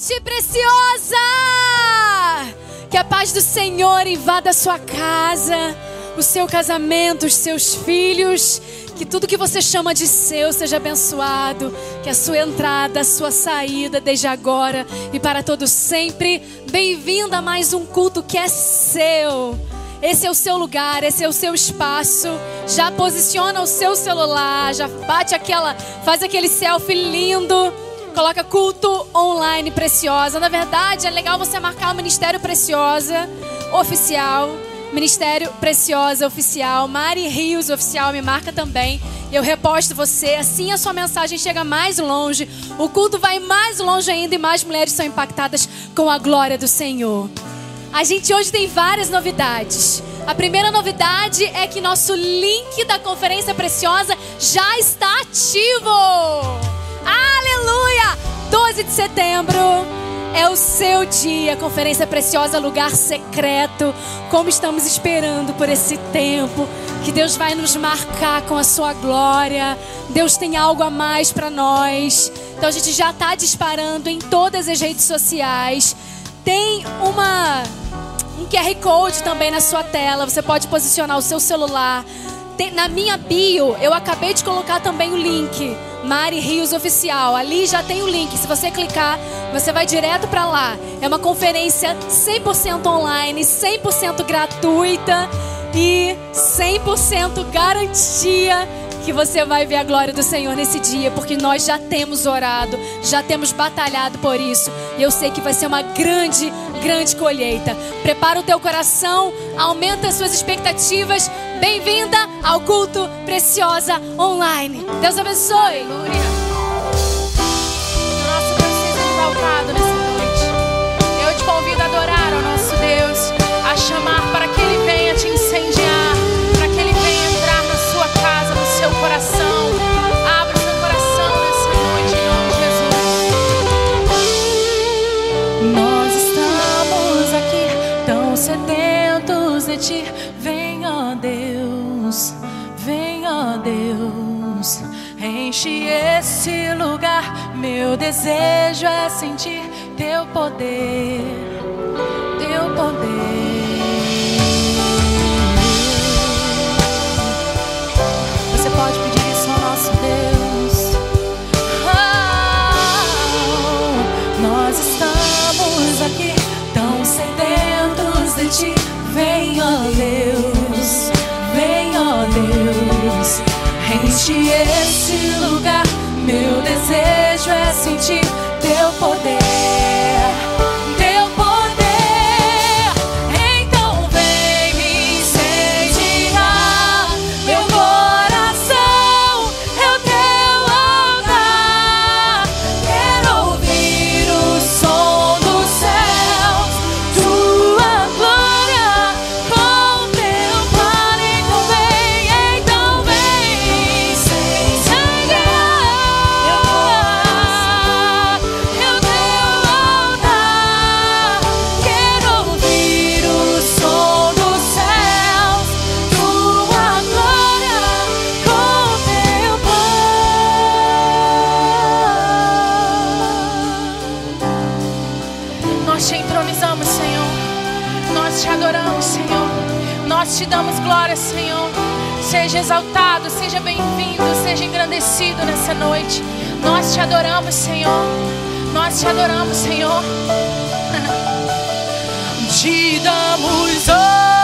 noite preciosa! Que a paz do Senhor invada a sua casa, o seu casamento, os seus filhos. Que tudo que você chama de seu seja abençoado. Que a sua entrada, a sua saída, desde agora e para todos sempre. Bem-vindo a mais um culto que é seu. Esse é o seu lugar, esse é o seu espaço. Já posiciona o seu celular, já bate aquela, faz aquele selfie lindo Coloca culto online preciosa. Na verdade, é legal você marcar o Ministério Preciosa oficial. Ministério Preciosa Oficial, Mari Rios Oficial, me marca também. Eu reposto você, assim a sua mensagem chega mais longe, o culto vai mais longe ainda e mais mulheres são impactadas com a glória do Senhor. A gente hoje tem várias novidades. A primeira novidade é que nosso link da Conferência Preciosa já está ativo. Aleluia! 12 de setembro é o seu dia, conferência preciosa, lugar secreto. Como estamos esperando por esse tempo que Deus vai nos marcar com a sua glória. Deus tem algo a mais para nós. Então a gente já está disparando em todas as redes sociais. Tem uma um QR Code também na sua tela. Você pode posicionar o seu celular. Na minha bio, eu acabei de colocar também o link Mari Rios Oficial. Ali já tem o link. Se você clicar, você vai direto para lá. É uma conferência 100% online, 100% gratuita e 100% garantia que você vai ver a glória do Senhor nesse dia, porque nós já temos orado, já temos batalhado por isso, e eu sei que vai ser uma grande, grande colheita. Prepara o teu coração, aumenta as suas expectativas. Bem-vinda ao culto Preciosa Online. Deus abençoe. Aleluia. Noite. Eu te convido a adorar ao nosso Deus, a chamar para Ti. Vem, ó Deus, vem, ó Deus. Enche esse lugar. Meu desejo é sentir Teu poder, Teu poder. Enche esse lugar. Meu desejo é sentir Teu poder. Exaltado, seja bem-vindo, seja engrandecido nessa noite. Nós te adoramos, Senhor. Nós te adoramos, Senhor. Te damos honra,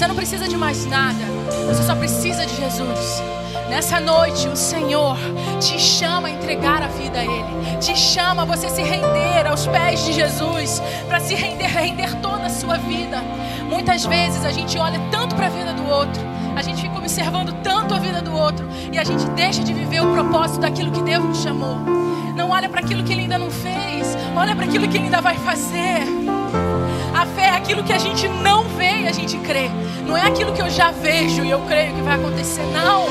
Você não precisa de mais nada, você só precisa de Jesus. Nessa noite, o Senhor te chama a entregar a vida a Ele, te chama a você se render aos pés de Jesus, para se render, render toda a sua vida. Muitas vezes a gente olha tanto para a vida do outro, a gente fica observando tanto a vida do outro e a gente deixa de viver o propósito daquilo que Deus nos chamou. Não olha para aquilo que Ele ainda não fez, olha para aquilo que Ele ainda vai fazer. A fé é aquilo que a gente não vê e a gente crê. Não é aquilo que eu já vejo e eu creio que vai acontecer, não.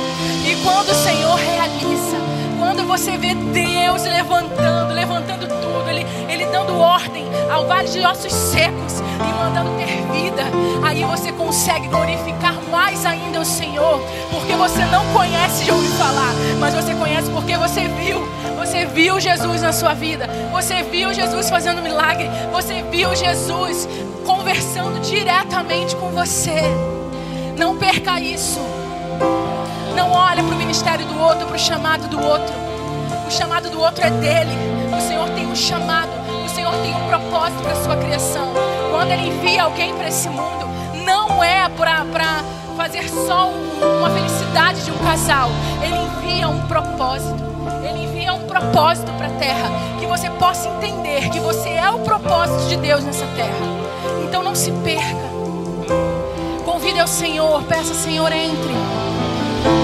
E quando o Senhor realiza, quando você vê Deus levantando, levantando tudo, Ele, Ele dando ordem ao vale de ossos secos e mandando ter vida, aí você consegue glorificar mais ainda o Senhor, porque você não conhece de ouvir falar, mas você conhece porque você viu. Você viu Jesus na sua vida, você viu Jesus fazendo milagre, você viu Jesus conversando diretamente com você. Não perca isso. Não olhe para o ministério do outro, para o chamado do outro. O chamado do outro é dele. O Senhor tem um chamado. O Senhor tem um propósito para a sua criação. Quando Ele envia alguém para esse mundo, não é para fazer só uma felicidade de um casal. Ele envia um propósito. Ele envia um propósito para a terra. Que você possa entender que você é o propósito de Deus nessa terra. Então não se perca. Convide ao Senhor, peça, Senhor, entre.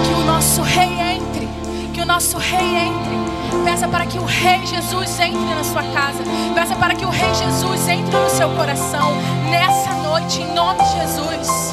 Que o nosso rei entre. Que o nosso rei entre. Peça para que o Rei Jesus entre na sua casa. Peça para que o Rei Jesus entre no seu coração. Nessa noite, em nome de Jesus.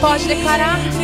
Pode declarar.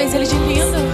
Vez ele de lindo.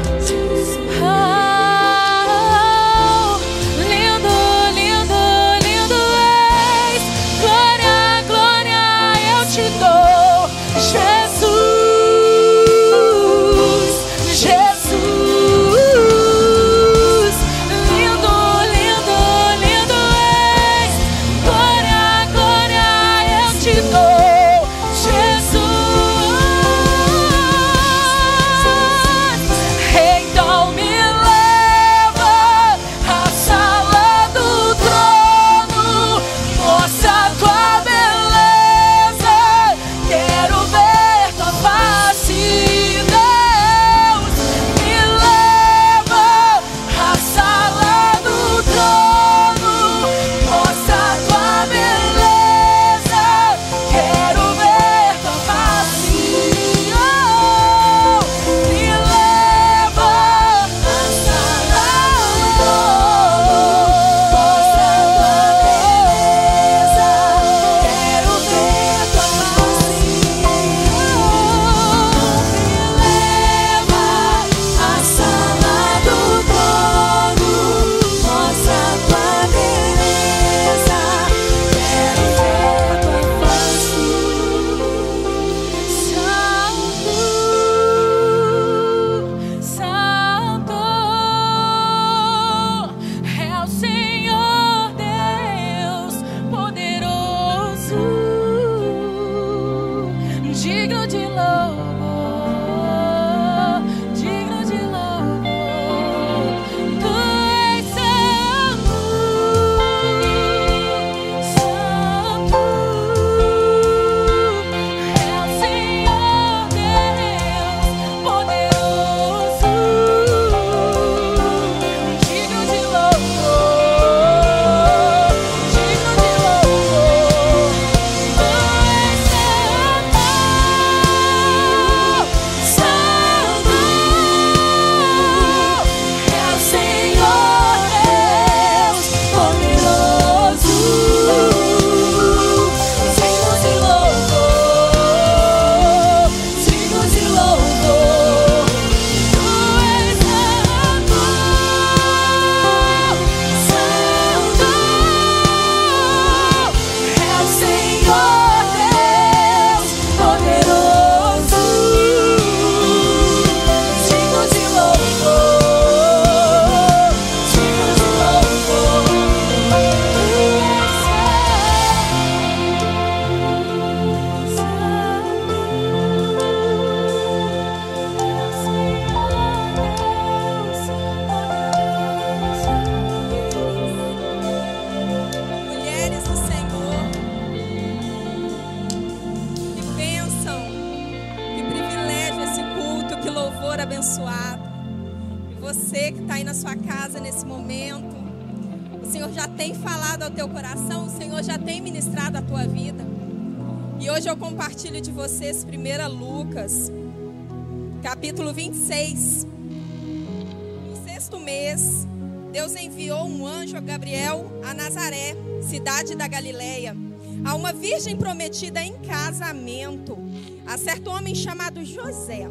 Virgem prometida em casamento, a certo homem chamado José.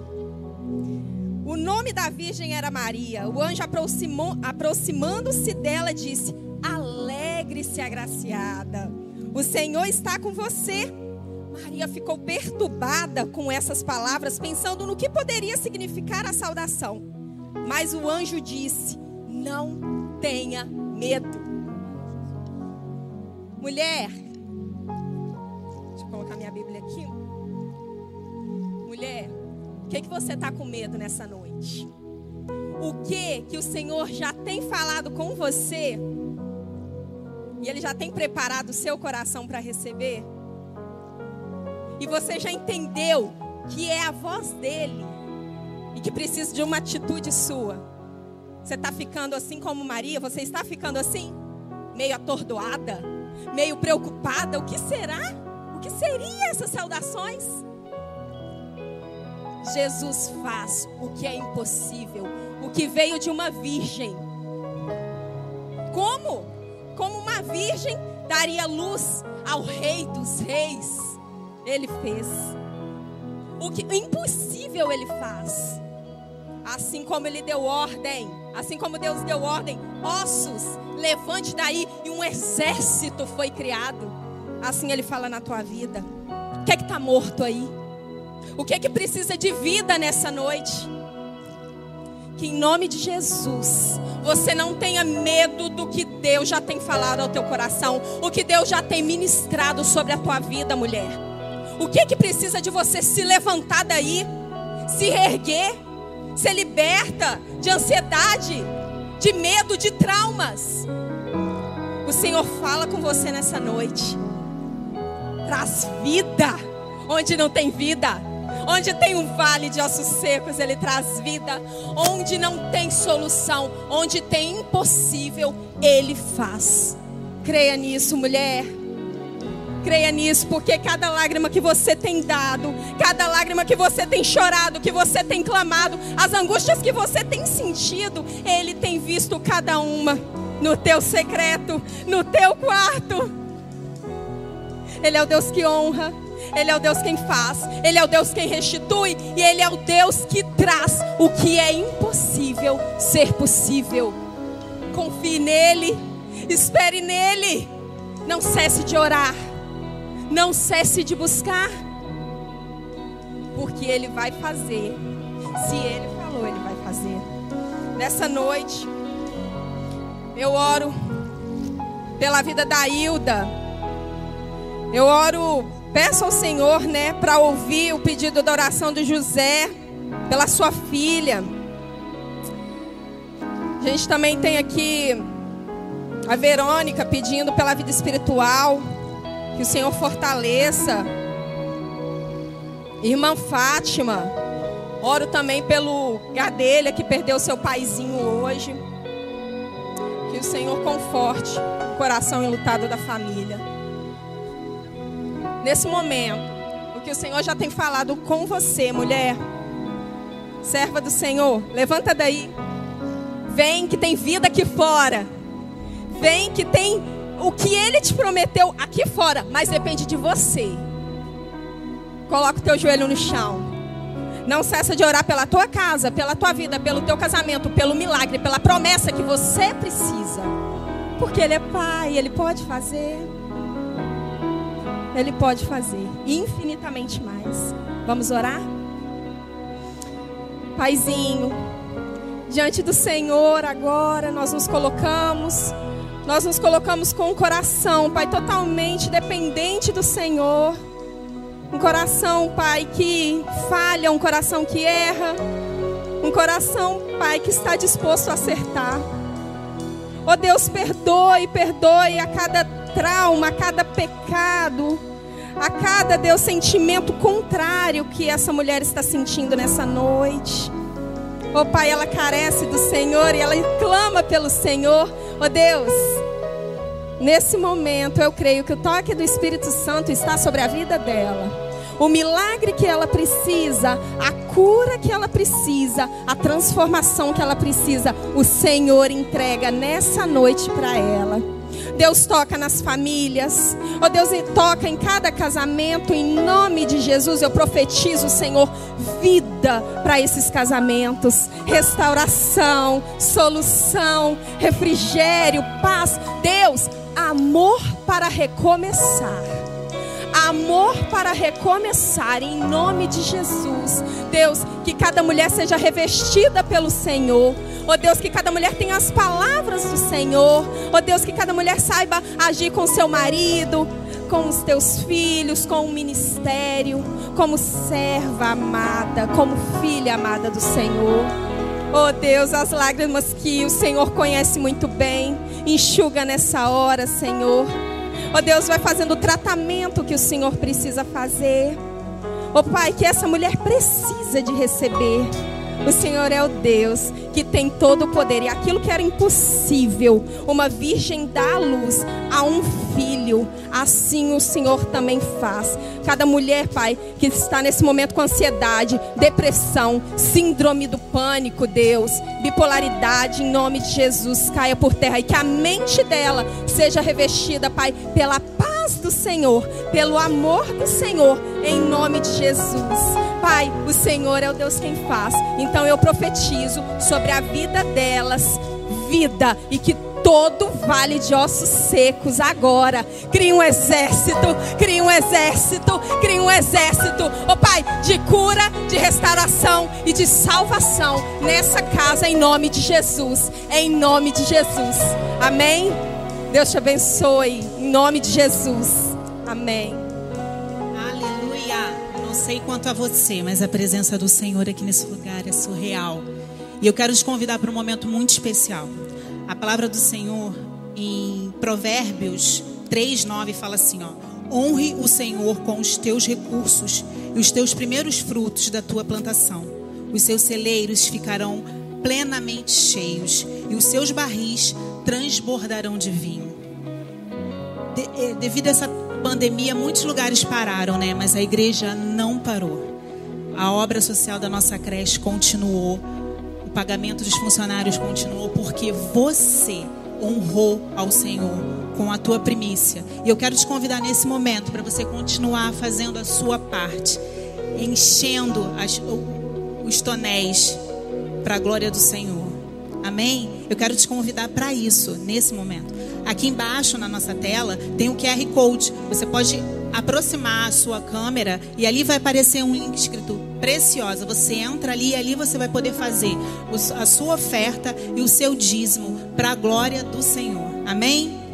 O nome da virgem era Maria. O anjo aproximando-se dela disse: Alegre-se, agraciada. O Senhor está com você. Maria ficou perturbada com essas palavras, pensando no que poderia significar a saudação. Mas o anjo disse: Não tenha medo. Mulher, o que, que você está com medo nessa noite? O que que o Senhor já tem falado com você? E Ele já tem preparado o seu coração para receber? E você já entendeu que é a voz dele e que precisa de uma atitude sua? Você está ficando assim como Maria? Você está ficando assim? Meio atordoada? Meio preocupada? O que será? O que seriam essas saudações? Jesus faz o que é impossível, o que veio de uma virgem. Como? Como uma virgem daria luz ao Rei dos Reis. Ele fez. O que impossível ele faz. Assim como ele deu ordem, assim como Deus deu ordem, ossos, levante daí e um exército foi criado. Assim ele fala na tua vida. O que é que está morto aí? O que é que precisa de vida nessa noite? Que em nome de Jesus, você não tenha medo do que Deus já tem falado ao teu coração, o que Deus já tem ministrado sobre a tua vida, mulher. O que é que precisa de você se levantar daí, se erguer, ser liberta de ansiedade, de medo, de traumas? O Senhor fala com você nessa noite. Traz vida onde não tem vida. Onde tem um vale de ossos secos, Ele traz vida. Onde não tem solução, onde tem impossível, Ele faz. Creia nisso, mulher. Creia nisso, porque cada lágrima que você tem dado, cada lágrima que você tem chorado, que você tem clamado, as angústias que você tem sentido, Ele tem visto cada uma no teu secreto, no teu quarto. Ele é o Deus que honra. Ele é o Deus quem faz, Ele é o Deus quem restitui e Ele é o Deus que traz o que é impossível ser possível. Confie nele, espere nele, não cesse de orar, não cesse de buscar, porque Ele vai fazer. Se Ele falou, Ele vai fazer. Nessa noite, eu oro pela vida da Hilda. Eu oro Peço ao Senhor, né, para ouvir o pedido da oração de José pela sua filha. A gente também tem aqui a Verônica pedindo pela vida espiritual, que o Senhor fortaleça. Irmã Fátima, oro também pelo Gadelha que perdeu seu paizinho hoje. Que o Senhor conforte o coração enlutado da família nesse momento, o que o Senhor já tem falado com você, mulher, serva do Senhor, levanta daí. Vem que tem vida aqui fora. Vem que tem o que ele te prometeu aqui fora, mas depende de você. Coloca o teu joelho no chão. Não cessa de orar pela tua casa, pela tua vida, pelo teu casamento, pelo milagre, pela promessa que você precisa. Porque ele é pai, ele pode fazer. Ele pode fazer infinitamente mais. Vamos orar? Paizinho, diante do Senhor agora nós nos colocamos, nós nos colocamos com o coração, Pai, totalmente dependente do Senhor. Um coração, Pai, que falha, um coração que erra, um coração, Pai, que está disposto a acertar. Oh Deus, perdoe, perdoe a cada trauma, a cada pecado, a cada Deus sentimento contrário que essa mulher está sentindo nessa noite. Oh Pai, ela carece do Senhor e ela clama pelo Senhor. Oh Deus, nesse momento eu creio que o toque do Espírito Santo está sobre a vida dela. O milagre que ela precisa, a cura que ela precisa, a transformação que ela precisa, o Senhor entrega nessa noite para ela. Deus toca nas famílias. Oh Deus, toca em cada casamento. Em nome de Jesus, eu profetizo, Senhor, vida para esses casamentos, restauração, solução, refrigério, paz. Deus, amor para recomeçar amor para recomeçar em nome de Jesus. Deus, que cada mulher seja revestida pelo Senhor. Oh Deus, que cada mulher tenha as palavras do Senhor. Oh Deus, que cada mulher saiba agir com seu marido, com os teus filhos, com o ministério, como serva amada, como filha amada do Senhor. Oh Deus, as lágrimas que o Senhor conhece muito bem, enxuga nessa hora, Senhor. Oh Deus, vai fazendo o tratamento que o Senhor precisa fazer. Oh Pai, que essa mulher precisa de receber. O Senhor é o Deus que tem todo o poder. E aquilo que era impossível, uma virgem dá luz a um filho, assim o Senhor também faz. Cada mulher, Pai, que está nesse momento com ansiedade, depressão, síndrome do pânico, Deus, bipolaridade, em nome de Jesus, caia por terra e que a mente dela seja revestida, Pai, pela paz do Senhor, pelo amor do Senhor, em nome de Jesus. Pai, o Senhor é o Deus quem faz. Então eu profetizo sobre a vida delas, vida e que todo vale de ossos secos agora. Crie um exército, crie um exército, crie um exército, oh Pai, de cura, de restauração e de salvação nessa casa em nome de Jesus. Em nome de Jesus. Amém. Deus te abençoe em nome de Jesus. Amém sei quanto a você, mas a presença do Senhor aqui nesse lugar é surreal. E eu quero te convidar para um momento muito especial. A palavra do Senhor em Provérbios 3:9 fala assim, ó: Honre o Senhor com os teus recursos e os teus primeiros frutos da tua plantação. Os seus celeiros ficarão plenamente cheios e os seus barris transbordarão de vinho. De, eh, devido a essa pandemia, muitos lugares pararam, né? Mas a igreja não parou. A obra social da nossa creche continuou. O pagamento dos funcionários continuou porque você honrou ao Senhor com a tua primícia. E eu quero te convidar nesse momento para você continuar fazendo a sua parte, enchendo as, os tonéis para a glória do Senhor. Amém? Eu quero te convidar para isso nesse momento. Aqui embaixo na nossa tela tem o QR Code. Você pode aproximar a sua câmera e ali vai aparecer um link escrito Preciosa. Você entra ali e ali você vai poder fazer a sua oferta e o seu dízimo para a glória do Senhor. Amém?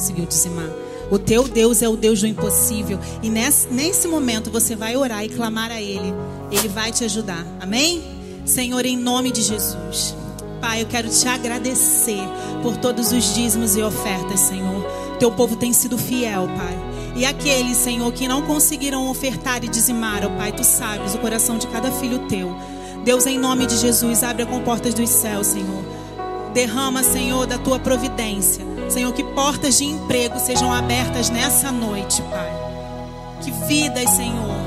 Conseguiu dizimar. O teu Deus é o Deus do impossível. E nesse, nesse momento você vai orar e clamar a Ele. Ele vai te ajudar. Amém? Senhor, em nome de Jesus. Pai, eu quero te agradecer por todos os dízimos e ofertas, Senhor. Teu povo tem sido fiel, Pai. E aqueles, Senhor, que não conseguiram ofertar e dizimar, ó Pai, tu sabes o coração de cada filho teu. Deus, em nome de Jesus, abre as comportas dos céus, Senhor. Derrama, Senhor, da tua providência. Senhor, que portas de emprego sejam abertas nessa noite, Pai. Que vidas, Senhor,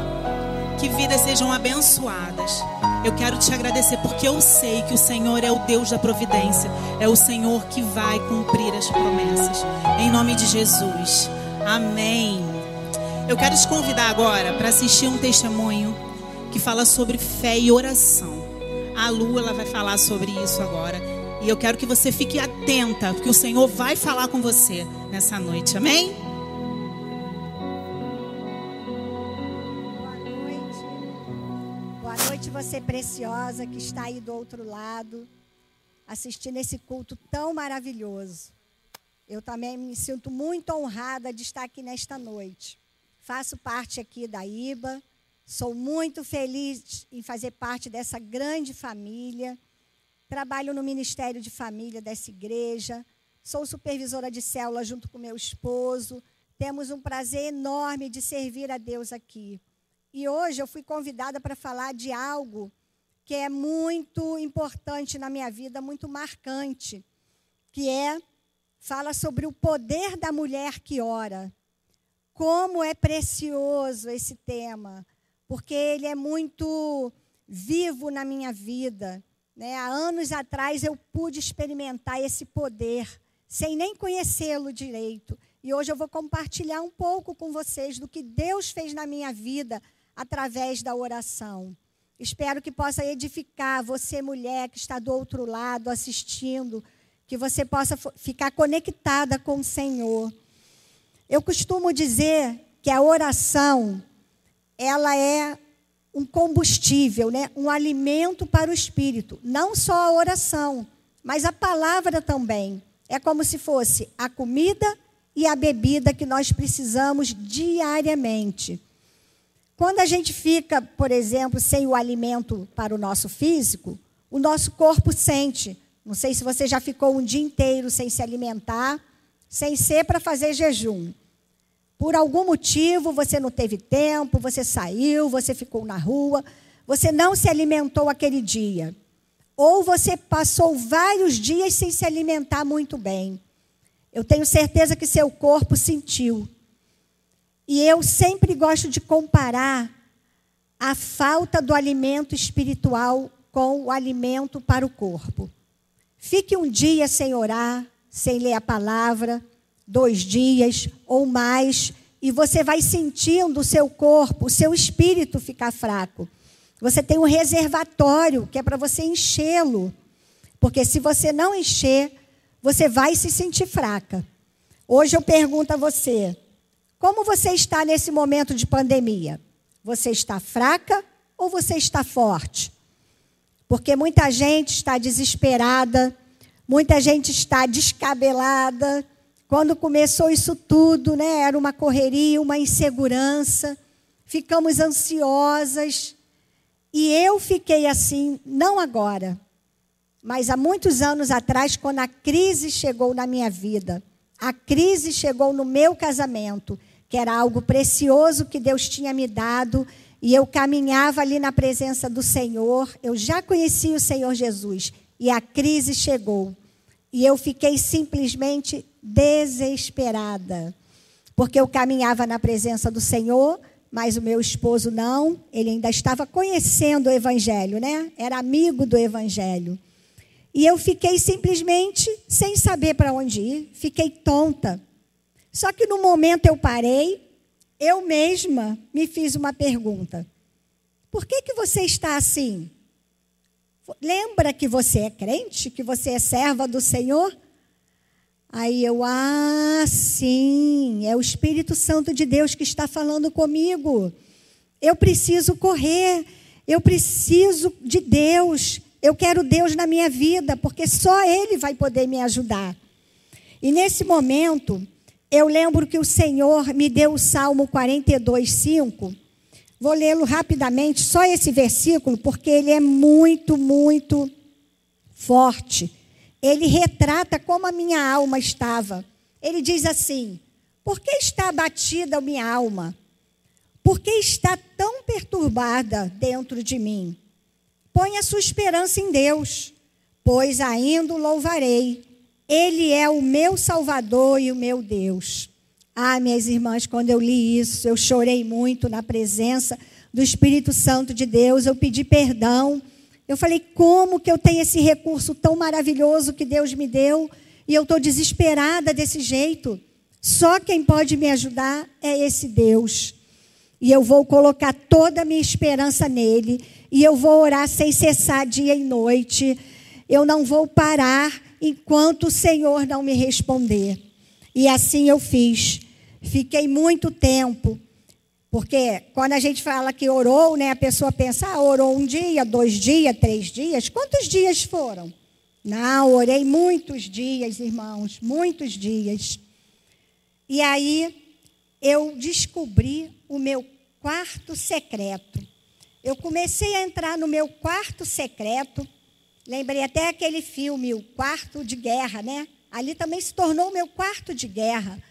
que vidas sejam abençoadas. Eu quero te agradecer porque eu sei que o Senhor é o Deus da providência. É o Senhor que vai cumprir as promessas. Em nome de Jesus. Amém. Eu quero te convidar agora para assistir um testemunho que fala sobre fé e oração. A Lu ela vai falar sobre isso agora. E eu quero que você fique atenta, porque o Senhor vai falar com você nessa noite. Amém? Boa noite. Boa noite, você preciosa que está aí do outro lado, assistindo esse culto tão maravilhoso. Eu também me sinto muito honrada de estar aqui nesta noite. Faço parte aqui da IBA, sou muito feliz em fazer parte dessa grande família. Trabalho no Ministério de Família dessa igreja, sou supervisora de célula junto com meu esposo. Temos um prazer enorme de servir a Deus aqui. E hoje eu fui convidada para falar de algo que é muito importante na minha vida, muito marcante, que é fala sobre o poder da mulher que ora. Como é precioso esse tema, porque ele é muito vivo na minha vida. Né? Há anos atrás eu pude experimentar esse poder, sem nem conhecê-lo direito. E hoje eu vou compartilhar um pouco com vocês do que Deus fez na minha vida através da oração. Espero que possa edificar você, mulher que está do outro lado assistindo, que você possa ficar conectada com o Senhor. Eu costumo dizer que a oração, ela é um combustível, né? um alimento para o espírito. Não só a oração, mas a palavra também. É como se fosse a comida e a bebida que nós precisamos diariamente. Quando a gente fica, por exemplo, sem o alimento para o nosso físico, o nosso corpo sente. Não sei se você já ficou um dia inteiro sem se alimentar, sem ser para fazer jejum. Por algum motivo você não teve tempo, você saiu, você ficou na rua, você não se alimentou aquele dia. ou você passou vários dias sem se alimentar muito bem. Eu tenho certeza que seu corpo sentiu. E eu sempre gosto de comparar a falta do alimento espiritual com o alimento para o corpo. Fique um dia sem orar, sem ler a palavra, dois dias ou mais, e você vai sentindo o seu corpo, o seu espírito ficar fraco. Você tem um reservatório que é para você enchê-lo. Porque se você não encher, você vai se sentir fraca. Hoje eu pergunto a você: como você está nesse momento de pandemia? Você está fraca ou você está forte? Porque muita gente está desesperada, muita gente está descabelada. Quando começou isso tudo, né, era uma correria, uma insegurança. Ficamos ansiosas. E eu fiquei assim, não agora, mas há muitos anos atrás, quando a crise chegou na minha vida, a crise chegou no meu casamento, que era algo precioso que Deus tinha me dado, e eu caminhava ali na presença do Senhor, eu já conhecia o Senhor Jesus, e a crise chegou. E eu fiquei simplesmente desesperada, porque eu caminhava na presença do Senhor, mas o meu esposo não, ele ainda estava conhecendo o Evangelho, né? Era amigo do Evangelho. E eu fiquei simplesmente sem saber para onde ir, fiquei tonta. Só que no momento eu parei, eu mesma me fiz uma pergunta: por que, que você está assim? Lembra que você é crente, que você é serva do Senhor? Aí eu, ah, sim, é o Espírito Santo de Deus que está falando comigo. Eu preciso correr, eu preciso de Deus, eu quero Deus na minha vida, porque só Ele vai poder me ajudar. E nesse momento, eu lembro que o Senhor me deu o Salmo 42, 5. Vou lê-lo rapidamente, só esse versículo, porque ele é muito, muito forte. Ele retrata como a minha alma estava. Ele diz assim: Por que está abatida a minha alma? Por que está tão perturbada dentro de mim? Põe a sua esperança em Deus, pois ainda o louvarei. Ele é o meu Salvador e o meu Deus. Ah, minhas irmãs, quando eu li isso, eu chorei muito na presença do Espírito Santo de Deus. Eu pedi perdão. Eu falei, como que eu tenho esse recurso tão maravilhoso que Deus me deu e eu estou desesperada desse jeito? Só quem pode me ajudar é esse Deus. E eu vou colocar toda a minha esperança nele. E eu vou orar sem cessar dia e noite. Eu não vou parar enquanto o Senhor não me responder. E assim eu fiz. Fiquei muito tempo. Porque quando a gente fala que orou, né, a pessoa pensa, ah, orou um dia, dois dias, três dias. Quantos dias foram? Não, orei muitos dias, irmãos, muitos dias. E aí eu descobri o meu quarto secreto. Eu comecei a entrar no meu quarto secreto. Lembrei até aquele filme, O Quarto de Guerra, né? Ali também se tornou o meu quarto de guerra.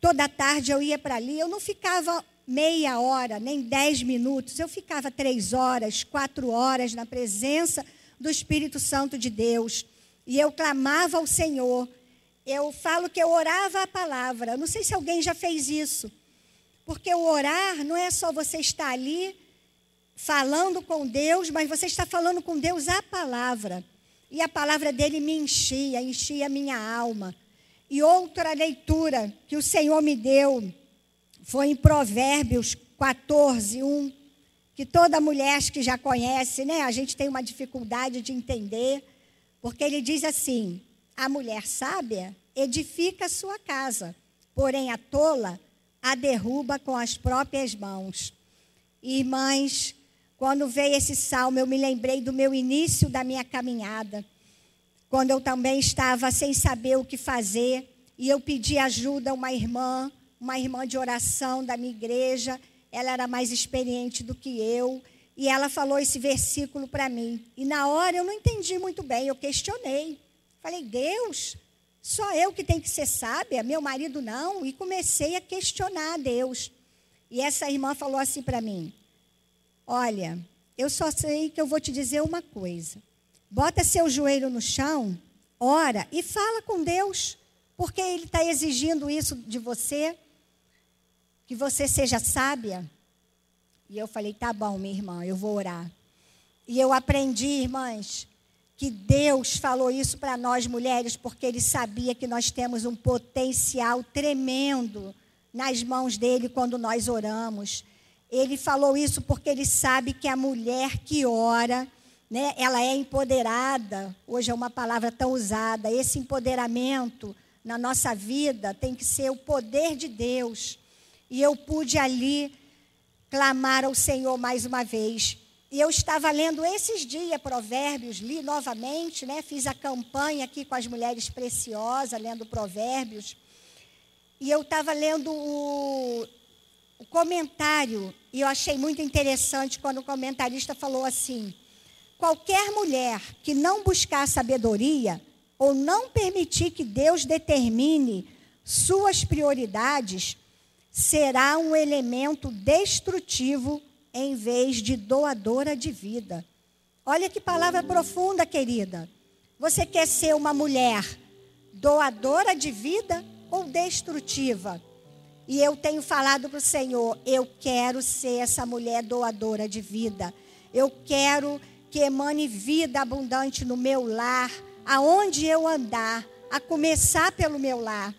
Toda tarde eu ia para ali. Eu não ficava meia hora, nem dez minutos. Eu ficava três horas, quatro horas na presença do Espírito Santo de Deus. E eu clamava ao Senhor. Eu falo que eu orava a palavra. Não sei se alguém já fez isso. Porque o orar não é só você estar ali falando com Deus, mas você está falando com Deus a palavra. E a palavra dele me enchia, enchia a minha alma. E outra leitura que o Senhor me deu foi em Provérbios 14, 1, que toda mulher que já conhece, né? A gente tem uma dificuldade de entender, porque ele diz assim: a mulher sábia edifica a sua casa, porém a tola a derruba com as próprias mãos. Irmãs, quando veio esse salmo, eu me lembrei do meu início da minha caminhada, quando eu também estava sem saber o que fazer, e eu pedi ajuda a uma irmã, uma irmã de oração da minha igreja, ela era mais experiente do que eu, e ela falou esse versículo para mim. E na hora eu não entendi muito bem, eu questionei. Falei, Deus, só eu que tenho que ser sábia, meu marido não. E comecei a questionar a Deus. E essa irmã falou assim para mim: Olha, eu só sei que eu vou te dizer uma coisa. Bota seu joelho no chão, ora e fala com Deus, porque Ele está exigindo isso de você, que você seja sábia. E eu falei, tá bom, minha irmã, eu vou orar. E eu aprendi, irmãs, que Deus falou isso para nós mulheres, porque Ele sabia que nós temos um potencial tremendo nas mãos dele quando nós oramos. Ele falou isso porque ele sabe que a mulher que ora, né, ela é empoderada. Hoje é uma palavra tão usada. Esse empoderamento na nossa vida tem que ser o poder de Deus. E eu pude ali clamar ao Senhor mais uma vez. E eu estava lendo esses dias Provérbios, li novamente, né? Fiz a campanha aqui com as mulheres preciosas, lendo Provérbios. E eu estava lendo o, o comentário, e eu achei muito interessante quando o comentarista falou assim: qualquer mulher que não buscar sabedoria ou não permitir que Deus determine suas prioridades, será um elemento destrutivo em vez de doadora de vida. Olha que palavra profunda, querida. Você quer ser uma mulher doadora de vida ou destrutiva? E eu tenho falado para o Senhor: eu quero ser essa mulher doadora de vida. Eu quero que emane vida abundante no meu lar, aonde eu andar, a começar pelo meu lar.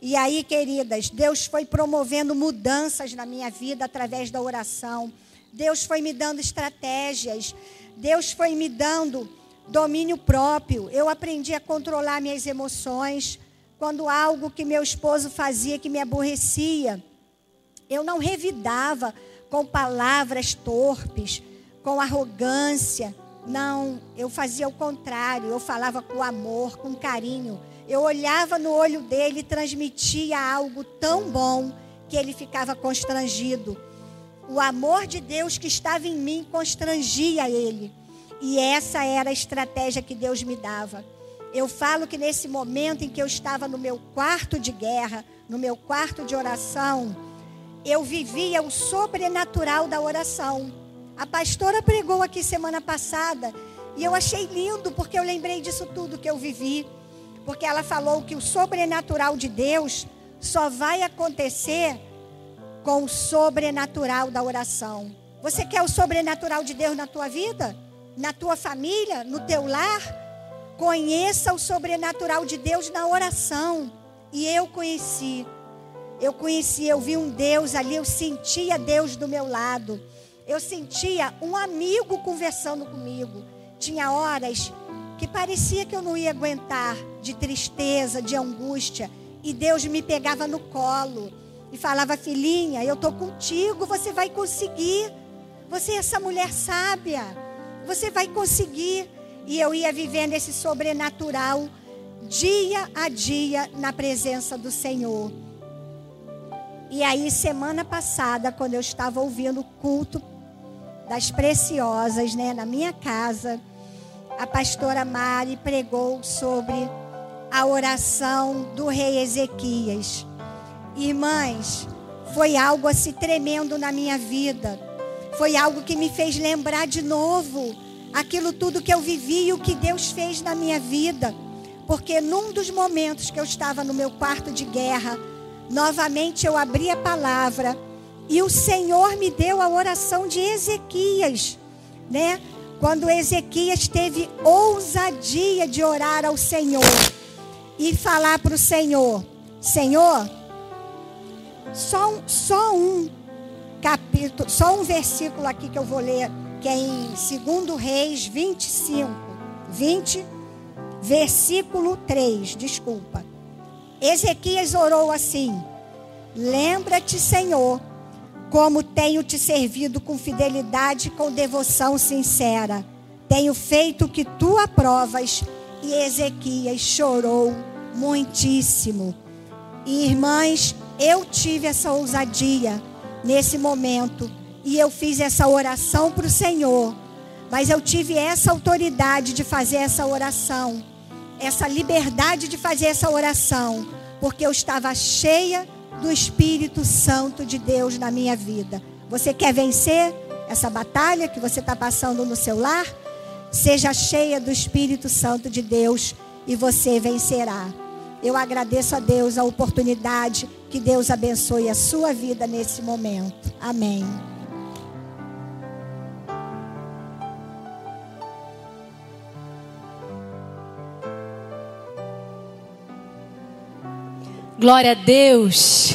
E aí, queridas, Deus foi promovendo mudanças na minha vida através da oração. Deus foi me dando estratégias. Deus foi me dando domínio próprio. Eu aprendi a controlar minhas emoções quando algo que meu esposo fazia que me aborrecia, eu não revidava com palavras torpes, com arrogância. Não, eu fazia o contrário, eu falava com amor, com carinho. Eu olhava no olho dele e transmitia algo tão bom que ele ficava constrangido. O amor de Deus que estava em mim constrangia ele. E essa era a estratégia que Deus me dava. Eu falo que nesse momento em que eu estava no meu quarto de guerra, no meu quarto de oração, eu vivia o sobrenatural da oração. A pastora pregou aqui semana passada e eu achei lindo porque eu lembrei disso tudo que eu vivi. Porque ela falou que o sobrenatural de Deus só vai acontecer com o sobrenatural da oração. Você quer o sobrenatural de Deus na tua vida? Na tua família? No teu lar? Conheça o sobrenatural de Deus na oração. E eu conheci. Eu conheci, eu vi um Deus ali, eu sentia Deus do meu lado. Eu sentia um amigo conversando comigo. Tinha horas que parecia que eu não ia aguentar, de tristeza, de angústia. E Deus me pegava no colo e falava: Filhinha, eu estou contigo, você vai conseguir. Você é essa mulher sábia, você vai conseguir. E eu ia vivendo esse sobrenatural dia a dia na presença do Senhor. E aí, semana passada, quando eu estava ouvindo o culto das preciosas, né, na minha casa, a pastora Mari pregou sobre a oração do rei Ezequias. Irmãs, foi algo assim tremendo na minha vida. Foi algo que me fez lembrar de novo aquilo tudo que eu vivi e o que Deus fez na minha vida. Porque num dos momentos que eu estava no meu quarto de guerra, novamente eu abri a palavra e o Senhor me deu a oração de Ezequias, né? Quando Ezequias teve ousadia de orar ao Senhor e falar para o Senhor: Senhor, só um, só um capítulo, só um versículo aqui que eu vou ler que é em 2 Reis 25, 20, versículo 3, desculpa. Ezequias orou assim: Lembra-te, Senhor, como tenho te servido com fidelidade e com devoção sincera. Tenho feito o que tu aprovas. E Ezequias chorou muitíssimo. E, irmãs, eu tive essa ousadia nesse momento e eu fiz essa oração para o Senhor. Mas eu tive essa autoridade de fazer essa oração, essa liberdade de fazer essa oração, porque eu estava cheia do Espírito Santo de Deus na minha vida. Você quer vencer essa batalha que você está passando no seu lar? Seja cheia do Espírito Santo de Deus e você vencerá. Eu agradeço a Deus a oportunidade. Que Deus abençoe a sua vida nesse momento. Amém. Glória a Deus.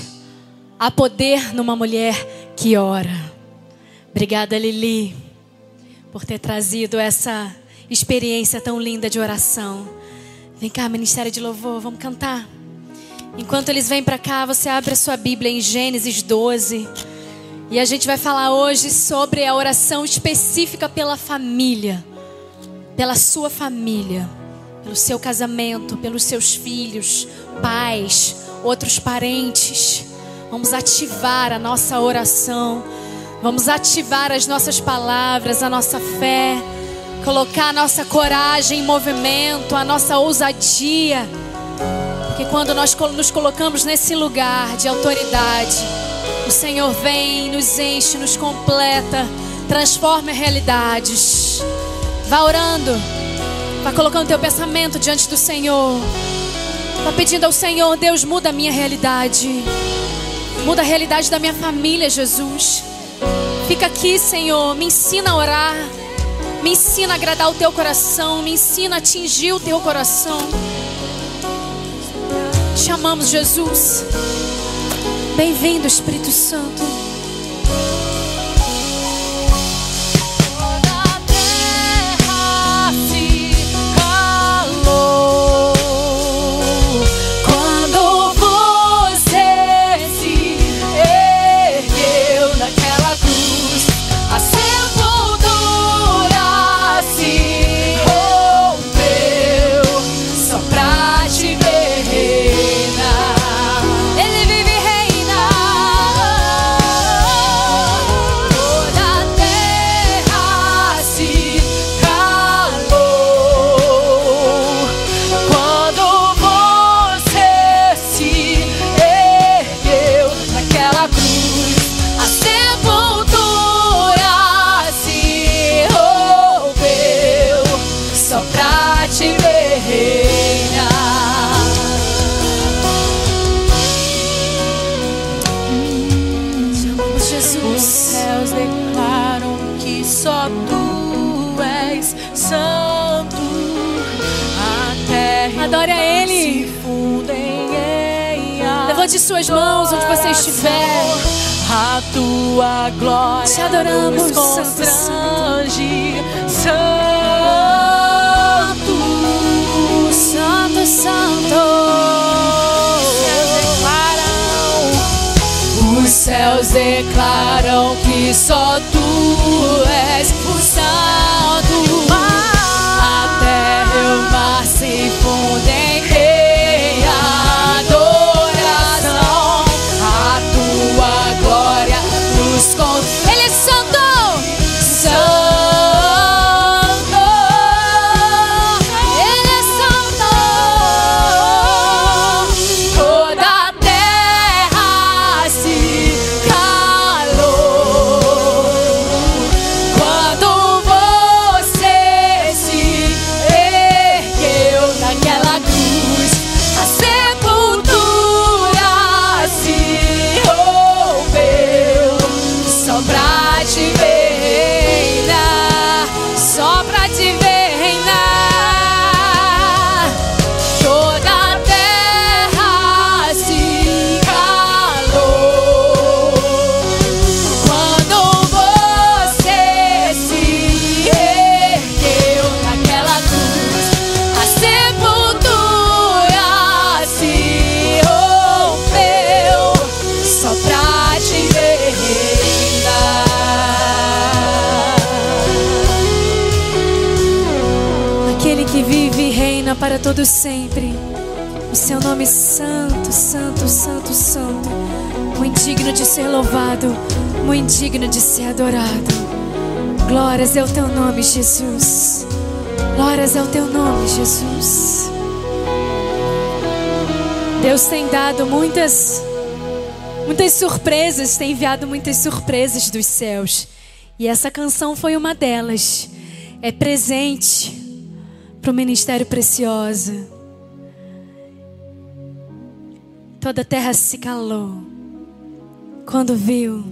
Há poder numa mulher que ora. Obrigada, Lili, por ter trazido essa experiência tão linda de oração. Vem cá, Ministério de Louvor, vamos cantar. Enquanto eles vêm para cá, você abre a sua Bíblia em Gênesis 12. E a gente vai falar hoje sobre a oração específica pela família, pela sua família, pelo seu casamento, pelos seus filhos, pais, outros parentes. Vamos ativar a nossa oração, vamos ativar as nossas palavras, a nossa fé, colocar a nossa coragem em movimento, a nossa ousadia. Porque quando nós nos colocamos nesse lugar de autoridade, o Senhor vem, nos enche, nos completa, transforma realidades. Vá orando, vá colocando teu pensamento diante do Senhor. Vá pedindo ao Senhor, Deus, muda a minha realidade. Muda a realidade da minha família, Jesus. Fica aqui, Senhor, me ensina a orar. Me ensina a agradar o teu coração, me ensina a atingir o teu coração. Te amamos, Jesus. Bem-vindo, Espírito Santo. Para todo sempre. O seu nome santo, santo, santo, santo. Muito digno de ser louvado, muito digno de ser adorado. Glórias é o teu nome, Jesus. Glórias é o teu nome, Jesus. Deus tem dado muitas muitas surpresas, tem enviado muitas surpresas dos céus. E essa canção foi uma delas. é presente para o ministério preciosa. Toda a terra se calou quando viu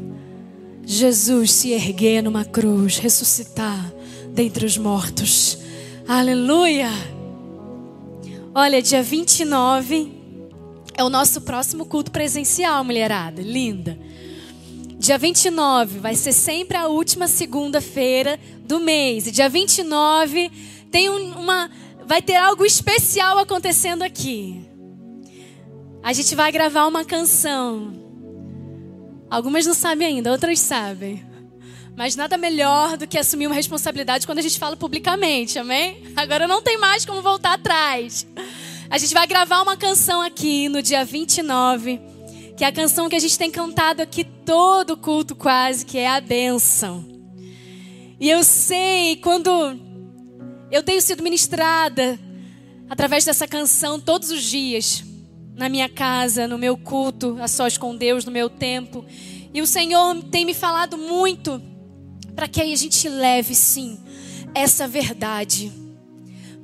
Jesus se erguer numa cruz, ressuscitar dentre os mortos. Aleluia! Olha, dia 29 é o nosso próximo culto presencial, mulherada. Linda. Dia 29 vai ser sempre a última segunda-feira do mês. E dia 29 tem uma vai ter algo especial acontecendo aqui. A gente vai gravar uma canção. Algumas não sabem ainda, outras sabem. Mas nada melhor do que assumir uma responsabilidade quando a gente fala publicamente, amém? Agora não tem mais como voltar atrás. A gente vai gravar uma canção aqui no dia 29, que é a canção que a gente tem cantado aqui todo culto quase, que é a bênção. E eu sei quando eu tenho sido ministrada através dessa canção todos os dias, na minha casa, no meu culto, a sós com Deus, no meu tempo. E o Senhor tem me falado muito para que a gente leve, sim, essa verdade.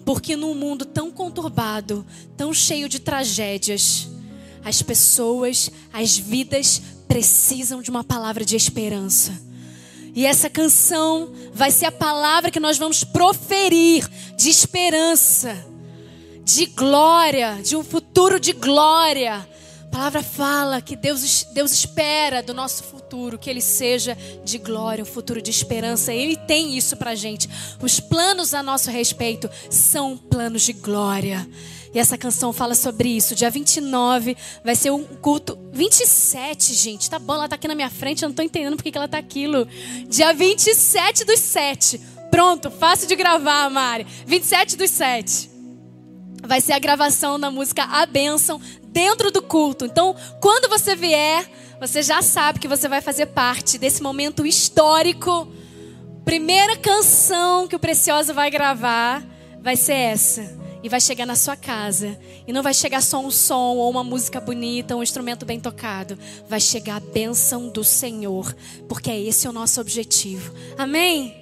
Porque num mundo tão conturbado, tão cheio de tragédias, as pessoas, as vidas precisam de uma palavra de esperança. E essa canção vai ser a palavra que nós vamos proferir de esperança, de glória, de um futuro de glória. A palavra fala que Deus, Deus espera do nosso futuro que ele seja de glória, um futuro de esperança. Ele tem isso pra gente. Os planos a nosso respeito são planos de glória. E essa canção fala sobre isso. Dia 29 vai ser um culto. 27, gente. Tá bom, ela tá aqui na minha frente, eu não tô entendendo porque que ela tá aquilo. Dia 27 dos 7. Pronto, fácil de gravar, Mari. 27 dos 7. Vai ser a gravação da música A Bênção dentro do culto. Então, quando você vier, você já sabe que você vai fazer parte desse momento histórico. Primeira canção que o Preciosa vai gravar vai ser essa e vai chegar na sua casa. E não vai chegar só um som ou uma música bonita, um instrumento bem tocado. Vai chegar a bênção do Senhor, porque é esse o nosso objetivo. Amém?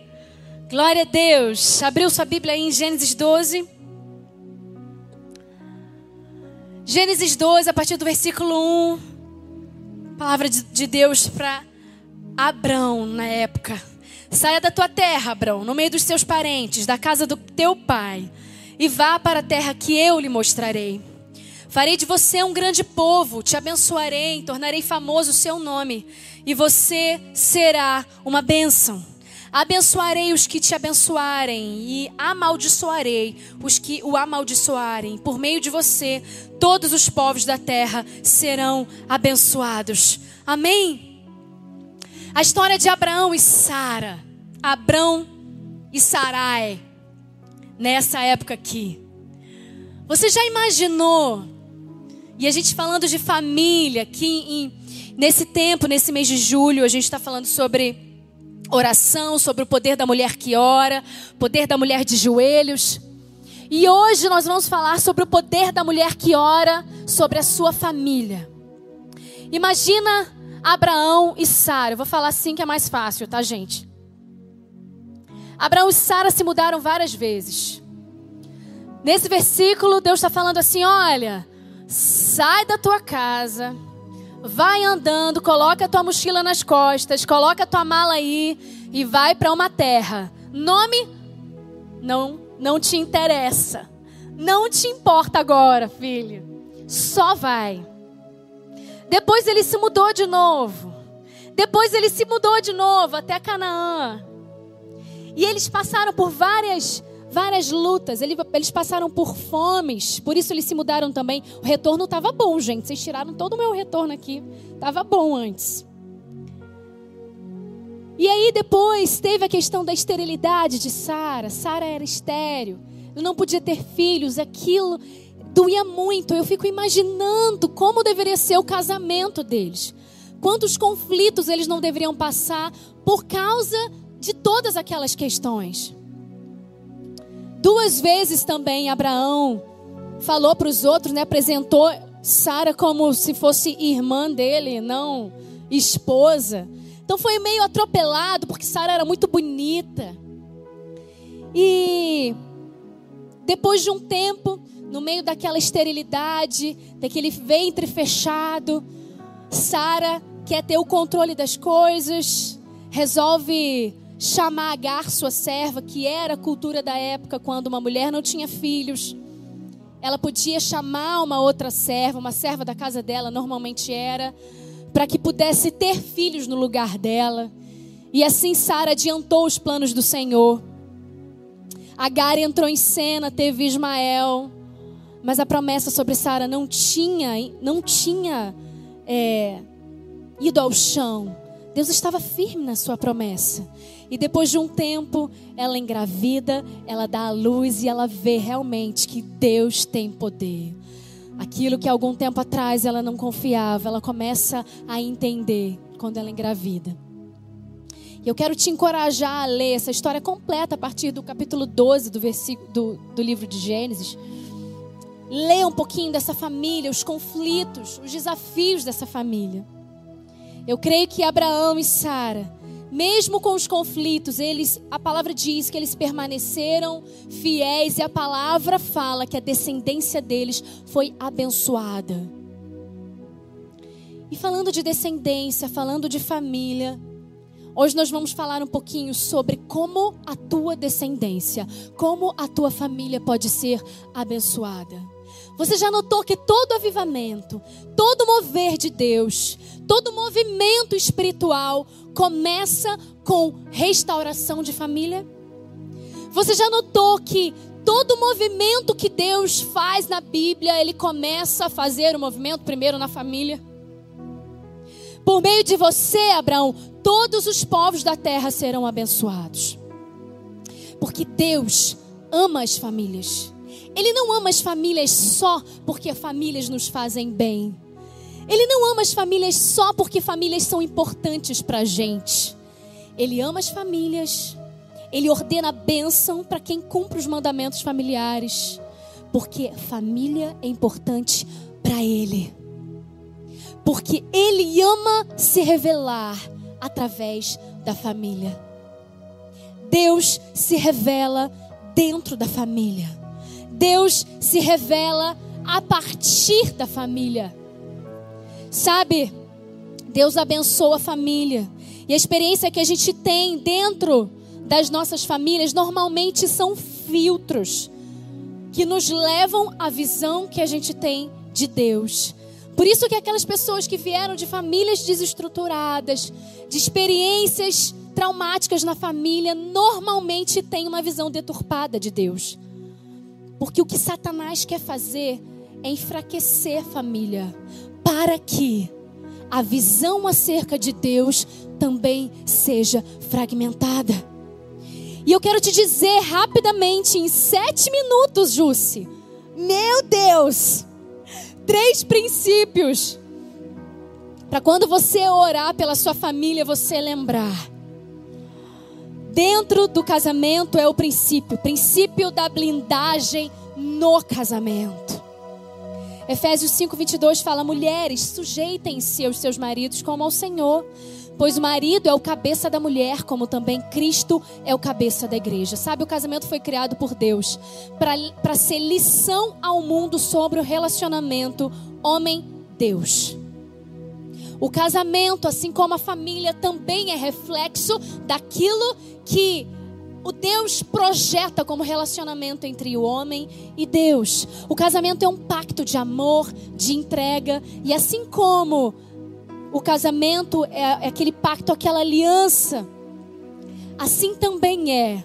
Glória a Deus. Abriu sua Bíblia aí em Gênesis 12. Gênesis 12, a partir do versículo 1. Palavra de Deus para Abrão na época. Saia da tua terra, Abrão, no meio dos seus parentes, da casa do teu pai e vá para a terra que eu lhe mostrarei. Farei de você um grande povo, te abençoarei, tornarei famoso o seu nome, e você será uma bênção. Abençoarei os que te abençoarem e amaldiçoarei os que o amaldiçoarem. Por meio de você, todos os povos da terra serão abençoados. Amém? A história de Abraão e Sara. Abrão e Sarai nessa época aqui. Você já imaginou? E a gente falando de família, aqui em, nesse tempo, nesse mês de julho, a gente está falando sobre oração, sobre o poder da mulher que ora, poder da mulher de joelhos. E hoje nós vamos falar sobre o poder da mulher que ora sobre a sua família. Imagina Abraão e Sara. Eu vou falar assim que é mais fácil, tá, gente? Abraão e Sara se mudaram várias vezes. Nesse versículo, Deus está falando assim: olha, sai da tua casa, vai andando, coloca a tua mochila nas costas, coloca a tua mala aí e vai para uma terra. Nome não, não te interessa. Não te importa agora, filho. Só vai. Depois ele se mudou de novo. Depois ele se mudou de novo até Canaã. E eles passaram por várias várias lutas, eles passaram por fomes, por isso eles se mudaram também. O retorno estava bom, gente. Vocês tiraram todo o meu retorno aqui. Estava bom antes. E aí depois teve a questão da esterilidade de Sara. Sara era estéril, não podia ter filhos. Aquilo doía muito. Eu fico imaginando como deveria ser o casamento deles. Quantos conflitos eles não deveriam passar por causa de todas aquelas questões. Duas vezes também Abraão falou para os outros, né, apresentou Sara como se fosse irmã dele, não esposa. Então foi meio atropelado porque Sara era muito bonita. E depois de um tempo, no meio daquela esterilidade, daquele ventre fechado, Sara quer ter o controle das coisas, resolve chamar Agar, sua serva, que era a cultura da época quando uma mulher não tinha filhos. Ela podia chamar uma outra serva, uma serva da casa dela, normalmente era, para que pudesse ter filhos no lugar dela. E assim Sara adiantou os planos do Senhor. Agar entrou em cena, teve Ismael, mas a promessa sobre Sara não tinha, não tinha é, ido ao chão. Deus estava firme na sua promessa. E depois de um tempo, ela engravida, ela dá a luz e ela vê realmente que Deus tem poder. Aquilo que algum tempo atrás ela não confiava, ela começa a entender quando ela engravida. E eu quero te encorajar a ler essa história completa a partir do capítulo 12 do, versículo, do, do livro de Gênesis. Leia um pouquinho dessa família, os conflitos, os desafios dessa família. Eu creio que Abraão e Sara, mesmo com os conflitos, eles, a palavra diz que eles permaneceram fiéis e a palavra fala que a descendência deles foi abençoada. E falando de descendência, falando de família, Hoje nós vamos falar um pouquinho sobre como a tua descendência, como a tua família pode ser abençoada. Você já notou que todo avivamento, todo mover de Deus, todo movimento espiritual começa com restauração de família? Você já notou que todo movimento que Deus faz na Bíblia, ele começa a fazer o movimento primeiro na família? Por meio de você, Abraão, todos os povos da terra serão abençoados. Porque Deus ama as famílias. Ele não ama as famílias só porque famílias nos fazem bem. Ele não ama as famílias só porque famílias são importantes para a gente. Ele ama as famílias. Ele ordena a bênção para quem cumpre os mandamentos familiares. Porque família é importante para Ele porque Ele ama se revelar através da família. Deus se revela dentro da família. Deus se revela a partir da família. Sabe, Deus abençoa a família. E a experiência que a gente tem dentro das nossas famílias normalmente são filtros que nos levam à visão que a gente tem de Deus. Por isso que aquelas pessoas que vieram de famílias desestruturadas, de experiências traumáticas na família, normalmente têm uma visão deturpada de Deus. Porque o que Satanás quer fazer é enfraquecer a família, para que a visão acerca de Deus também seja fragmentada. E eu quero te dizer rapidamente, em sete minutos, Jússi, meu Deus, três princípios para quando você orar pela sua família, você lembrar. Dentro do casamento é o princípio, princípio da blindagem no casamento. Efésios 5:22 fala: "Mulheres, sujeitem-se aos seus maridos como ao Senhor, Pois o marido é o cabeça da mulher, como também Cristo é o cabeça da igreja. Sabe, o casamento foi criado por Deus para ser lição ao mundo sobre o relacionamento homem-Deus. O casamento, assim como a família, também é reflexo daquilo que o Deus projeta como relacionamento entre o homem e Deus. O casamento é um pacto de amor, de entrega, e assim como o casamento é, é aquele pacto, aquela aliança. Assim também é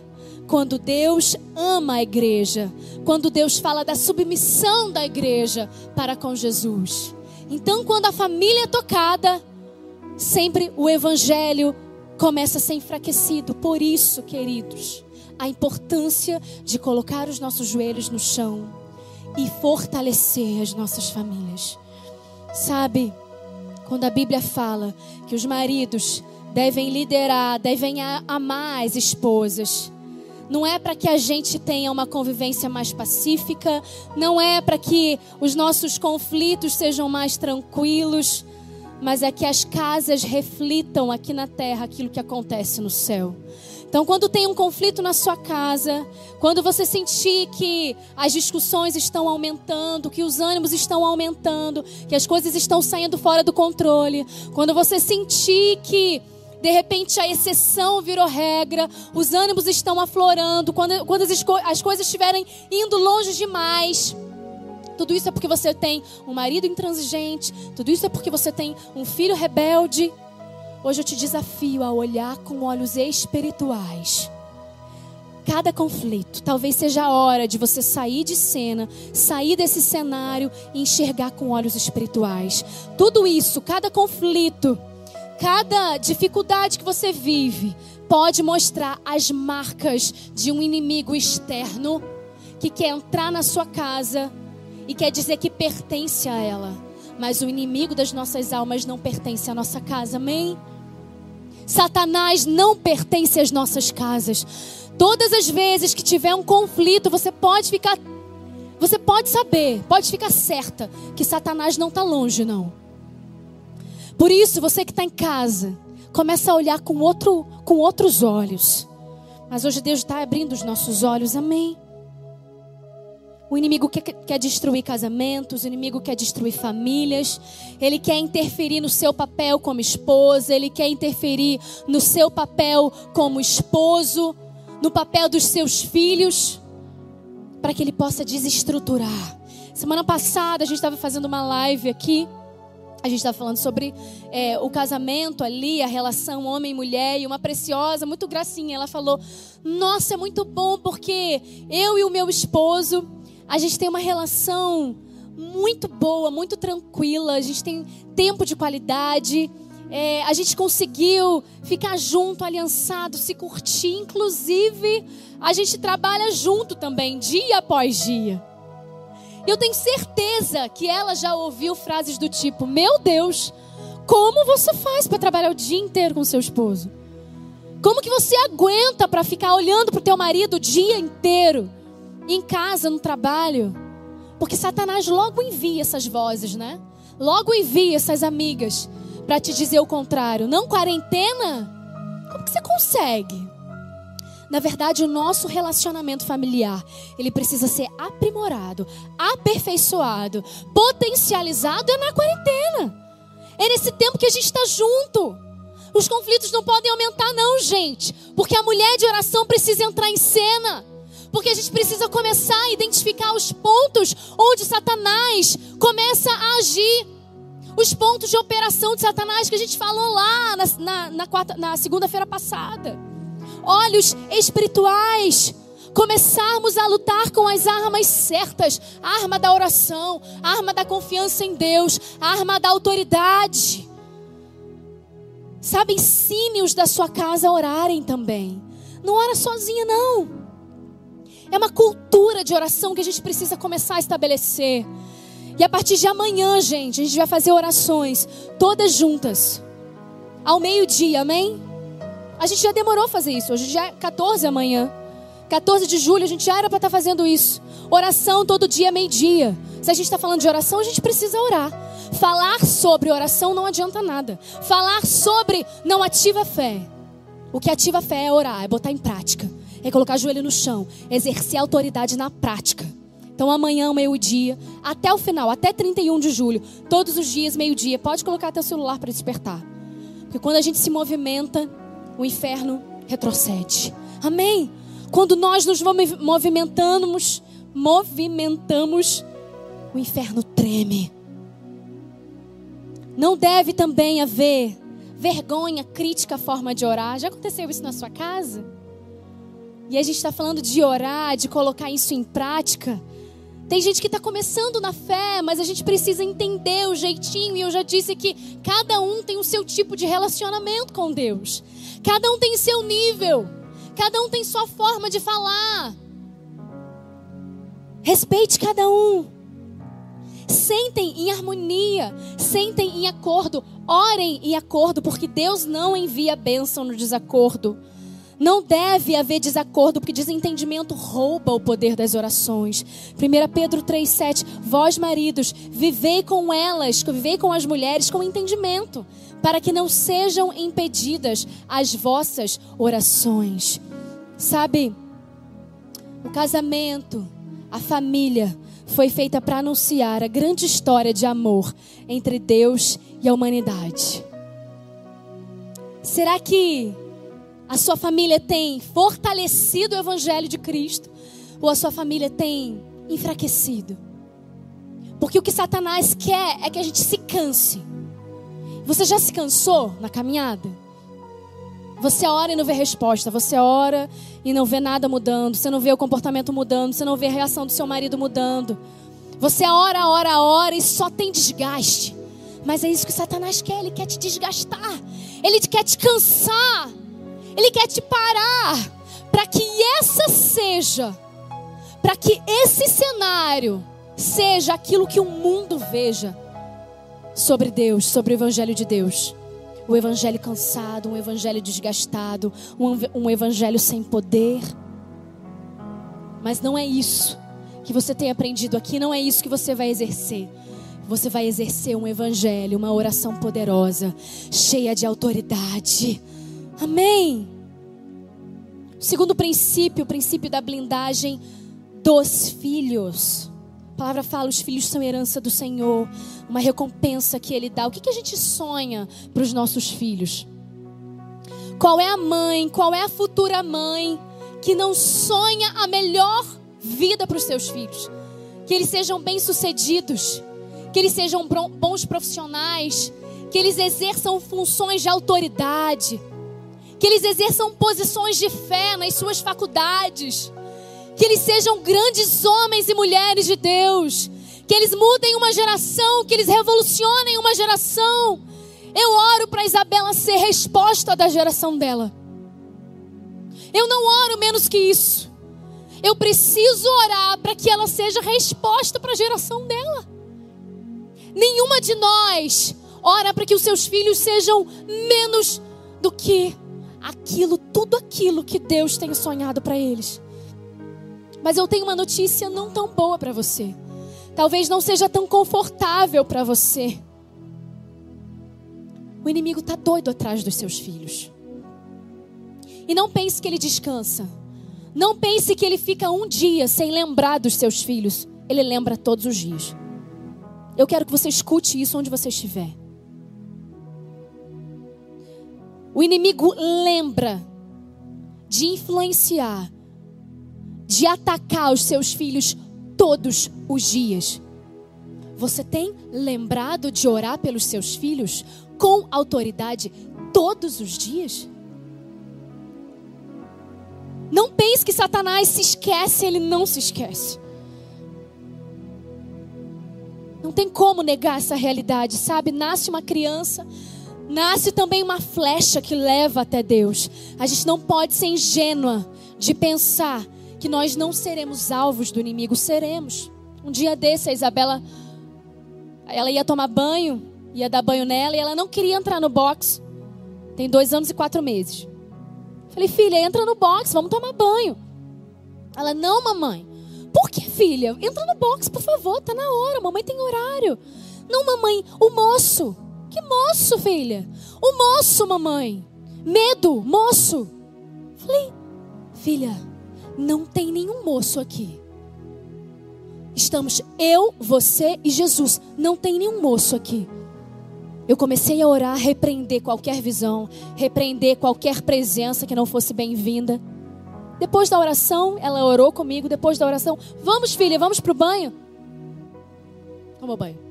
quando Deus ama a igreja, quando Deus fala da submissão da igreja para com Jesus. Então, quando a família é tocada, sempre o evangelho começa a ser enfraquecido. Por isso, queridos, a importância de colocar os nossos joelhos no chão e fortalecer as nossas famílias. Sabe? Quando a Bíblia fala que os maridos devem liderar, devem amar as esposas. Não é para que a gente tenha uma convivência mais pacífica, não é para que os nossos conflitos sejam mais tranquilos, mas é que as casas reflitam aqui na terra aquilo que acontece no céu. Então, quando tem um conflito na sua casa, quando você sentir que as discussões estão aumentando, que os ânimos estão aumentando, que as coisas estão saindo fora do controle, quando você sentir que de repente a exceção virou regra, os ânimos estão aflorando, quando, quando as, as coisas estiverem indo longe demais. Tudo isso é porque você tem um marido intransigente, tudo isso é porque você tem um filho rebelde. Hoje eu te desafio a olhar com olhos espirituais. Cada conflito, talvez seja a hora de você sair de cena, sair desse cenário e enxergar com olhos espirituais. Tudo isso, cada conflito, cada dificuldade que você vive, pode mostrar as marcas de um inimigo externo que quer entrar na sua casa e quer dizer que pertence a ela. Mas o inimigo das nossas almas não pertence à nossa casa, amém? Satanás não pertence às nossas casas. Todas as vezes que tiver um conflito, você pode ficar, você pode saber, pode ficar certa que Satanás não está longe, não. Por isso, você que está em casa, começa a olhar com, outro, com outros olhos. Mas hoje Deus está abrindo os nossos olhos, amém? O inimigo quer, quer destruir casamentos, o inimigo quer destruir famílias, ele quer interferir no seu papel como esposa, ele quer interferir no seu papel como esposo, no papel dos seus filhos, para que ele possa desestruturar. Semana passada a gente estava fazendo uma live aqui, a gente estava falando sobre é, o casamento ali, a relação homem e mulher, e uma preciosa, muito gracinha, ela falou: Nossa, é muito bom porque eu e o meu esposo a gente tem uma relação muito boa, muito tranquila, a gente tem tempo de qualidade. É, a gente conseguiu ficar junto, aliançado, se curtir. Inclusive, a gente trabalha junto também, dia após dia. Eu tenho certeza que ela já ouviu frases do tipo: Meu Deus, como você faz para trabalhar o dia inteiro com seu esposo? Como que você aguenta para ficar olhando para o teu marido o dia inteiro? Em casa, no trabalho. Porque Satanás logo envia essas vozes, né? Logo envia essas amigas para te dizer o contrário. Não quarentena? Como que você consegue? Na verdade, o nosso relacionamento familiar, ele precisa ser aprimorado, aperfeiçoado, potencializado é na quarentena. É nesse tempo que a gente está junto. Os conflitos não podem aumentar, não, gente. Porque a mulher de oração precisa entrar em cena. Porque a gente precisa começar a identificar os pontos onde Satanás começa a agir. Os pontos de operação de Satanás que a gente falou lá na, na, na, na segunda-feira passada. Olhos espirituais. Começarmos a lutar com as armas certas: arma da oração, arma da confiança em Deus, arma da autoridade. Sabe, ensine os da sua casa a orarem também. Não ora sozinha, não. É uma cultura de oração que a gente precisa começar a estabelecer. E a partir de amanhã, gente, a gente vai fazer orações todas juntas. Ao meio-dia, amém? A gente já demorou fazer isso. Hoje já é 14 amanhã. 14 de julho, a gente já era para estar tá fazendo isso. Oração todo dia, meio-dia. Se a gente está falando de oração, a gente precisa orar. Falar sobre oração não adianta nada. Falar sobre não ativa a fé. O que ativa a fé é orar, é botar em prática é colocar o joelho no chão, exercer autoridade na prática. Então amanhã, meio-dia, até o final, até 31 de julho, todos os dias, meio-dia, pode colocar teu celular para despertar. Porque quando a gente se movimenta, o inferno retrocede. Amém? Quando nós nos movimentamos, movimentamos, o inferno treme. Não deve também haver vergonha, crítica forma de orar. Já aconteceu isso na sua casa? E a gente está falando de orar, de colocar isso em prática. Tem gente que está começando na fé, mas a gente precisa entender o jeitinho. E eu já disse que cada um tem o seu tipo de relacionamento com Deus. Cada um tem seu nível. Cada um tem sua forma de falar. Respeite cada um. Sentem em harmonia, sentem em acordo, orem em acordo, porque Deus não envia bênção no desacordo. Não deve haver desacordo, porque desentendimento rouba o poder das orações. 1 Pedro 3,7: Vós, maridos, vivei com elas, vivei com as mulheres com entendimento, para que não sejam impedidas as vossas orações. Sabe, o casamento, a família, foi feita para anunciar a grande história de amor entre Deus e a humanidade. Será que a sua família tem fortalecido o Evangelho de Cristo ou a sua família tem enfraquecido? Porque o que Satanás quer é que a gente se canse. Você já se cansou na caminhada? Você ora e não vê resposta, você ora e não vê nada mudando, você não vê o comportamento mudando, você não vê a reação do seu marido mudando. Você ora, ora, ora e só tem desgaste. Mas é isso que Satanás quer, ele quer te desgastar, ele quer te cansar. Ele quer te parar para que essa seja, para que esse cenário seja aquilo que o mundo veja sobre Deus, sobre o Evangelho de Deus. O Evangelho cansado, um Evangelho desgastado, um, um Evangelho sem poder. Mas não é isso que você tem aprendido aqui, não é isso que você vai exercer. Você vai exercer um Evangelho, uma oração poderosa, cheia de autoridade Amém. Segundo princípio, o princípio da blindagem dos filhos. A palavra fala: os filhos são herança do Senhor, uma recompensa que Ele dá. O que, que a gente sonha para os nossos filhos? Qual é a mãe, qual é a futura mãe que não sonha a melhor vida para os seus filhos? Que eles sejam bem-sucedidos, que eles sejam bons profissionais, que eles exerçam funções de autoridade que eles exerçam posições de fé nas suas faculdades, que eles sejam grandes homens e mulheres de Deus, que eles mudem uma geração, que eles revolucionem uma geração. Eu oro para Isabela ser resposta da geração dela. Eu não oro menos que isso. Eu preciso orar para que ela seja resposta para a geração dela. Nenhuma de nós ora para que os seus filhos sejam menos do que aquilo, tudo aquilo que Deus tem sonhado para eles. Mas eu tenho uma notícia não tão boa para você. Talvez não seja tão confortável para você. O inimigo está doido atrás dos seus filhos. E não pense que ele descansa. Não pense que ele fica um dia sem lembrar dos seus filhos. Ele lembra todos os dias. Eu quero que você escute isso onde você estiver. O inimigo lembra de influenciar, de atacar os seus filhos todos os dias. Você tem lembrado de orar pelos seus filhos com autoridade todos os dias? Não pense que Satanás se esquece, ele não se esquece. Não tem como negar essa realidade, sabe? Nasce uma criança, nasce também uma flecha que leva até Deus. A gente não pode ser ingênua de pensar que nós não seremos alvos do inimigo. Seremos. Um dia desse, a Isabela, ela ia tomar banho, ia dar banho nela e ela não queria entrar no box. Tem dois anos e quatro meses. Falei, filha, entra no box, vamos tomar banho. Ela, não, mamãe. Por que, filha? Entra no box, por favor, tá na hora, mamãe tem horário. Não, mamãe, o moço. Que moço, filha? O moço, mamãe. Medo, moço. Falei, filha, não tem nenhum moço aqui. Estamos eu, você e Jesus. Não tem nenhum moço aqui. Eu comecei a orar, repreender qualquer visão, repreender qualquer presença que não fosse bem-vinda. Depois da oração, ela orou comigo. Depois da oração, vamos, filha, vamos para o banho. Ao banho.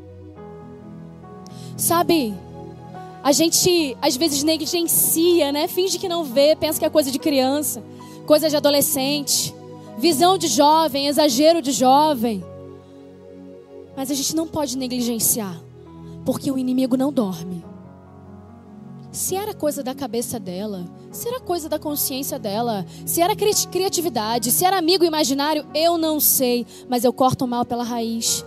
Sabe, a gente às vezes negligencia, né? Finge que não vê, pensa que é coisa de criança, coisa de adolescente, visão de jovem, exagero de jovem. Mas a gente não pode negligenciar, porque o inimigo não dorme. Se era coisa da cabeça dela, se era coisa da consciência dela, se era criatividade, se era amigo imaginário, eu não sei, mas eu corto o mal pela raiz.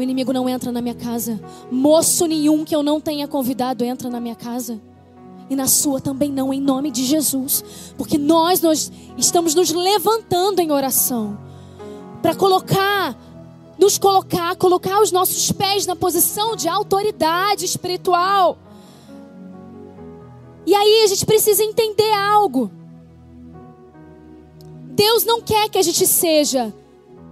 O inimigo não entra na minha casa. Moço nenhum que eu não tenha convidado entra na minha casa. e na sua também não, em nome de Jesus. Porque nós, nós estamos nos levantando em oração para colocar, nos colocar, colocar os nossos pés na posição de autoridade espiritual. E aí a gente precisa entender algo. Deus não quer que a gente seja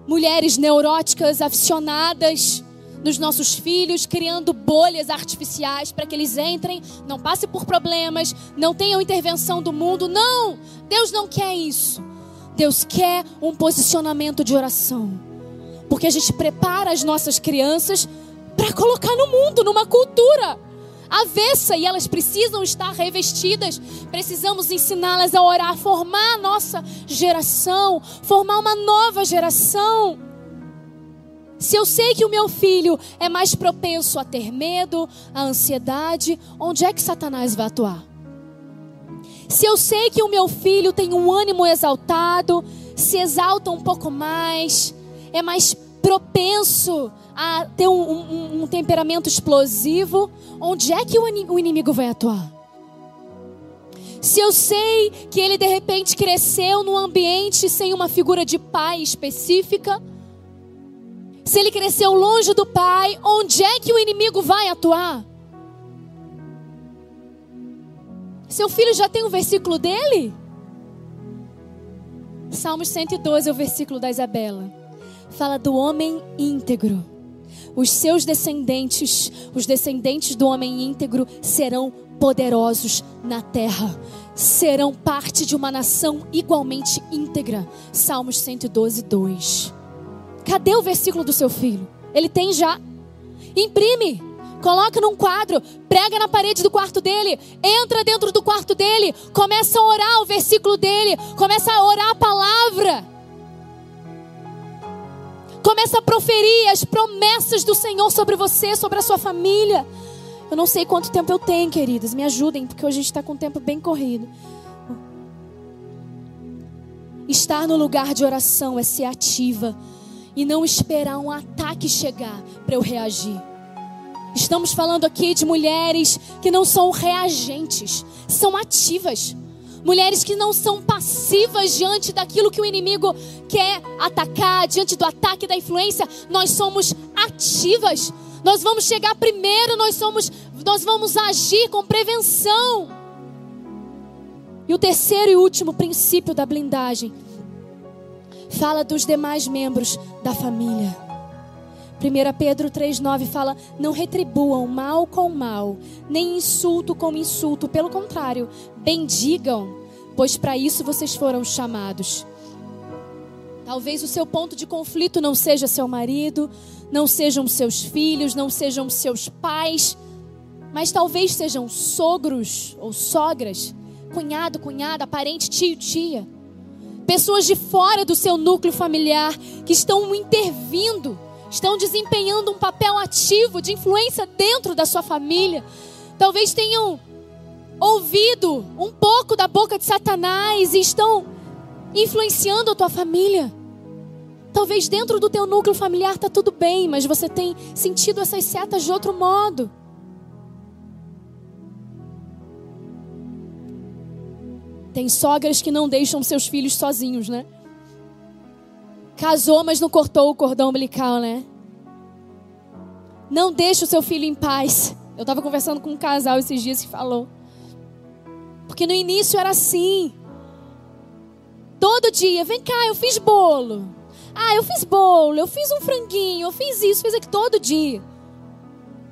mulheres neuróticas, aficionadas nos nossos filhos, criando bolhas artificiais para que eles entrem, não passem por problemas, não tenham intervenção do mundo. Não! Deus não quer isso. Deus quer um posicionamento de oração. Porque a gente prepara as nossas crianças para colocar no mundo, numa cultura avessa e elas precisam estar revestidas. Precisamos ensiná-las a orar, formar a nossa geração, formar uma nova geração. Se eu sei que o meu filho é mais propenso a ter medo, a ansiedade, onde é que Satanás vai atuar? Se eu sei que o meu filho tem um ânimo exaltado, se exalta um pouco mais, é mais propenso a ter um, um, um temperamento explosivo, onde é que o inimigo vai atuar? Se eu sei que ele de repente cresceu num ambiente sem uma figura de pai específica, se ele cresceu longe do pai, onde é que o inimigo vai atuar? Seu filho já tem o um versículo dele? Salmos 112 é o versículo da Isabela. Fala do homem íntegro. Os seus descendentes, os descendentes do homem íntegro, serão poderosos na terra. Serão parte de uma nação igualmente íntegra. Salmos 112, 2. Cadê o versículo do seu filho? Ele tem já. Imprime. Coloca num quadro, prega na parede do quarto dele, entra dentro do quarto dele, começa a orar o versículo dele, começa a orar a palavra. Começa a proferir as promessas do Senhor sobre você, sobre a sua família. Eu não sei quanto tempo eu tenho, queridas. Me ajudem, porque hoje a gente está com o tempo bem corrido. Estar no lugar de oração é ser ativa e não esperar um ataque chegar para eu reagir. Estamos falando aqui de mulheres que não são reagentes, são ativas. Mulheres que não são passivas diante daquilo que o inimigo quer atacar, diante do ataque da influência, nós somos ativas. Nós vamos chegar primeiro, nós somos nós vamos agir com prevenção. E o terceiro e último princípio da blindagem fala dos demais membros da família. 1 Pedro 3,9 fala: Não retribuam mal com mal, nem insulto com insulto, pelo contrário, bendigam, pois para isso vocês foram chamados. Talvez o seu ponto de conflito não seja seu marido, não sejam seus filhos, não sejam seus pais, mas talvez sejam sogros ou sogras, cunhado, cunhada, parente, tio, tia pessoas de fora do seu núcleo familiar que estão intervindo, estão desempenhando um papel ativo de influência dentro da sua família. Talvez tenham ouvido um pouco da boca de Satanás e estão influenciando a tua família. Talvez dentro do teu núcleo familiar está tudo bem, mas você tem sentido essas setas de outro modo. Tem sogras que não deixam seus filhos sozinhos, né? Casou, mas não cortou o cordão umbilical, né? Não deixa o seu filho em paz. Eu estava conversando com um casal esses dias que falou. Porque no início era assim. Todo dia, vem cá, eu fiz bolo. Ah, eu fiz bolo, eu fiz um franguinho, eu fiz isso, fiz aquilo todo dia.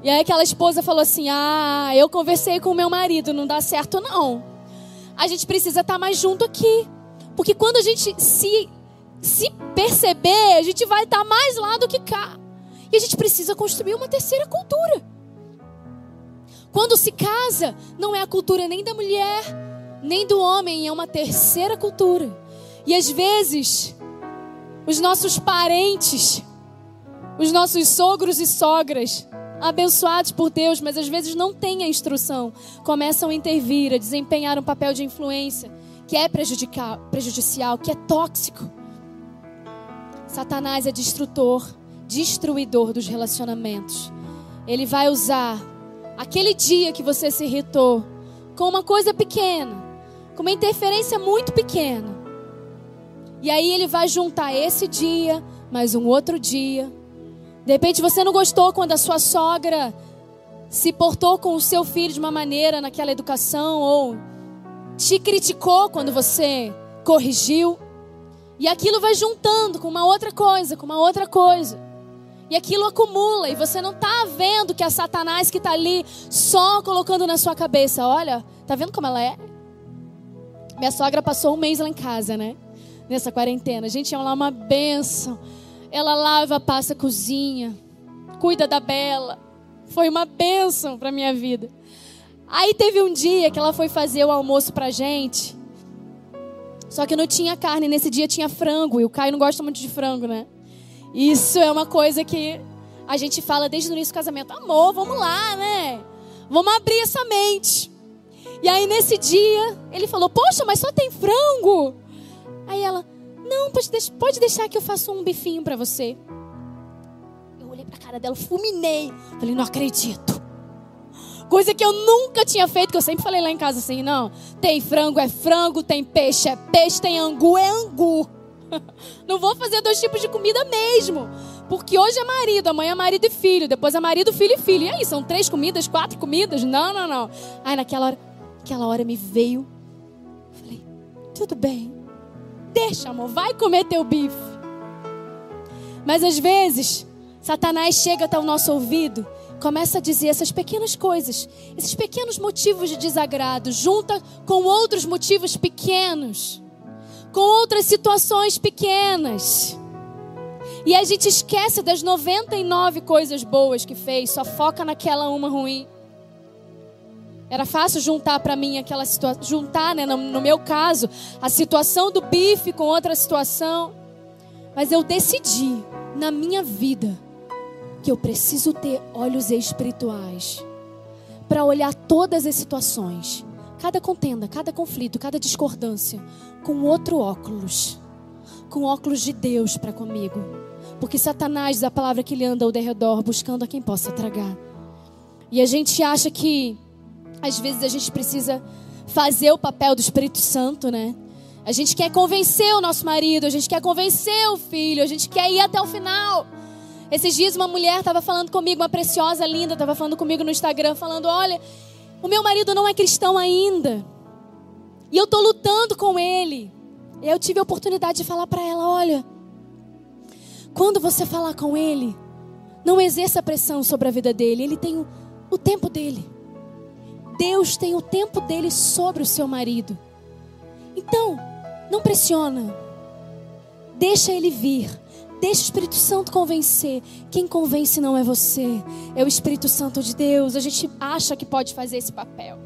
E aí aquela esposa falou assim: Ah, eu conversei com o meu marido, não dá certo não a gente precisa estar mais junto aqui. Porque quando a gente se, se perceber, a gente vai estar mais lá do que cá. E a gente precisa construir uma terceira cultura. Quando se casa, não é a cultura nem da mulher, nem do homem, é uma terceira cultura. E às vezes, os nossos parentes, os nossos sogros e sogras, abençoados por Deus, mas às vezes não têm a instrução, começam a intervir, a desempenhar um papel de influência que é prejudicial, que é tóxico. Satanás é destrutor, destruidor dos relacionamentos. Ele vai usar aquele dia que você se irritou com uma coisa pequena, com uma interferência muito pequena. E aí ele vai juntar esse dia, mais um outro dia. De repente você não gostou quando a sua sogra se portou com o seu filho de uma maneira naquela educação ou te criticou quando você corrigiu. E aquilo vai juntando com uma outra coisa, com uma outra coisa. E aquilo acumula e você não está vendo que é Satanás que está ali só colocando na sua cabeça. Olha, tá vendo como ela é? Minha sogra passou um mês lá em casa, né? Nessa quarentena. A gente é lá uma benção. Ela lava, passa, cozinha, cuida da Bela. Foi uma benção para minha vida. Aí teve um dia que ela foi fazer o almoço pra gente. Só que não tinha carne, nesse dia tinha frango. E o Caio não gosta muito de frango, né? Isso é uma coisa que a gente fala desde o início do casamento. Amor, vamos lá, né? Vamos abrir essa mente. E aí nesse dia, ele falou: Poxa, mas só tem frango. Aí ela: Não, pode, deixar que eu faça um bifinho para você. Eu olhei pra cara dela, fulminei. Falei: Não acredito. Coisa que eu nunca tinha feito, que eu sempre falei lá em casa assim: Não, tem frango é frango, tem peixe é peixe, tem angu é angu. Não vou fazer dois tipos de comida mesmo. Porque hoje é marido, amanhã é marido e filho, depois é marido, filho e filho. E aí, são três comidas, quatro comidas? Não, não, não. Aí naquela hora, aquela hora me veio. Falei, tudo bem. Deixa, amor, vai comer teu bife. Mas às vezes, Satanás chega até o nosso ouvido, começa a dizer essas pequenas coisas, esses pequenos motivos de desagrado, junta com outros motivos pequenos com outras situações pequenas. E a gente esquece das 99 coisas boas que fez, só foca naquela uma ruim. Era fácil juntar para mim aquela situação, juntar, né, no, no meu caso, a situação do bife com outra situação. Mas eu decidi na minha vida que eu preciso ter olhos espirituais para olhar todas as situações, cada contenda, cada conflito, cada discordância, com outro óculos, com óculos de Deus para comigo. Porque Satanás a palavra que ele anda ao derredor, buscando a quem possa tragar. E a gente acha que, às vezes, a gente precisa fazer o papel do Espírito Santo, né? A gente quer convencer o nosso marido, a gente quer convencer o filho, a gente quer ir até o final. Esses dias uma mulher estava falando comigo, uma preciosa, linda, estava falando comigo no Instagram, falando: Olha, o meu marido não é cristão ainda. E eu estou lutando com ele. E eu tive a oportunidade de falar para ela: olha, quando você falar com ele, não exerça pressão sobre a vida dele. Ele tem o, o tempo dele. Deus tem o tempo dele sobre o seu marido. Então, não pressiona. Deixa ele vir. Deixa o Espírito Santo convencer. Quem convence não é você, é o Espírito Santo de Deus. A gente acha que pode fazer esse papel.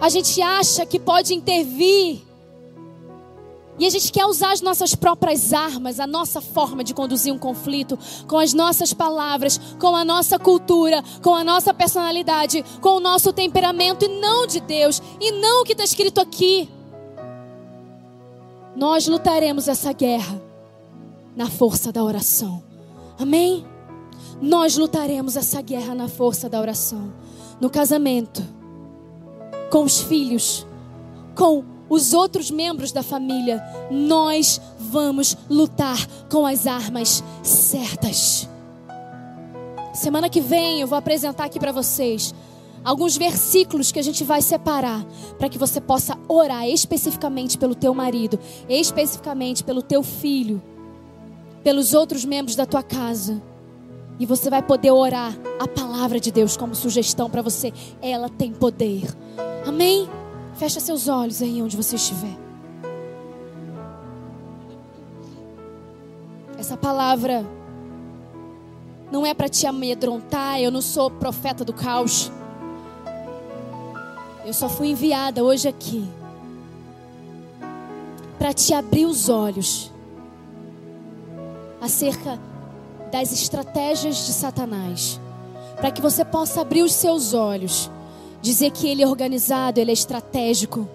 A gente acha que pode intervir. E a gente quer usar as nossas próprias armas, a nossa forma de conduzir um conflito, com as nossas palavras, com a nossa cultura, com a nossa personalidade, com o nosso temperamento, e não de Deus, e não o que está escrito aqui. Nós lutaremos essa guerra na força da oração. Amém? Nós lutaremos essa guerra na força da oração. No casamento com os filhos, com os outros membros da família, nós vamos lutar com as armas certas. Semana que vem eu vou apresentar aqui para vocês alguns versículos que a gente vai separar para que você possa orar especificamente pelo teu marido, especificamente pelo teu filho, pelos outros membros da tua casa. E você vai poder orar a palavra de Deus como sugestão para você. Ela tem poder. Amém? Fecha seus olhos aí onde você estiver. Essa palavra não é para te amedrontar. Eu não sou profeta do caos. Eu só fui enviada hoje aqui para te abrir os olhos acerca das estratégias de Satanás, para que você possa abrir os seus olhos dizer que ele é organizado, ele é estratégico.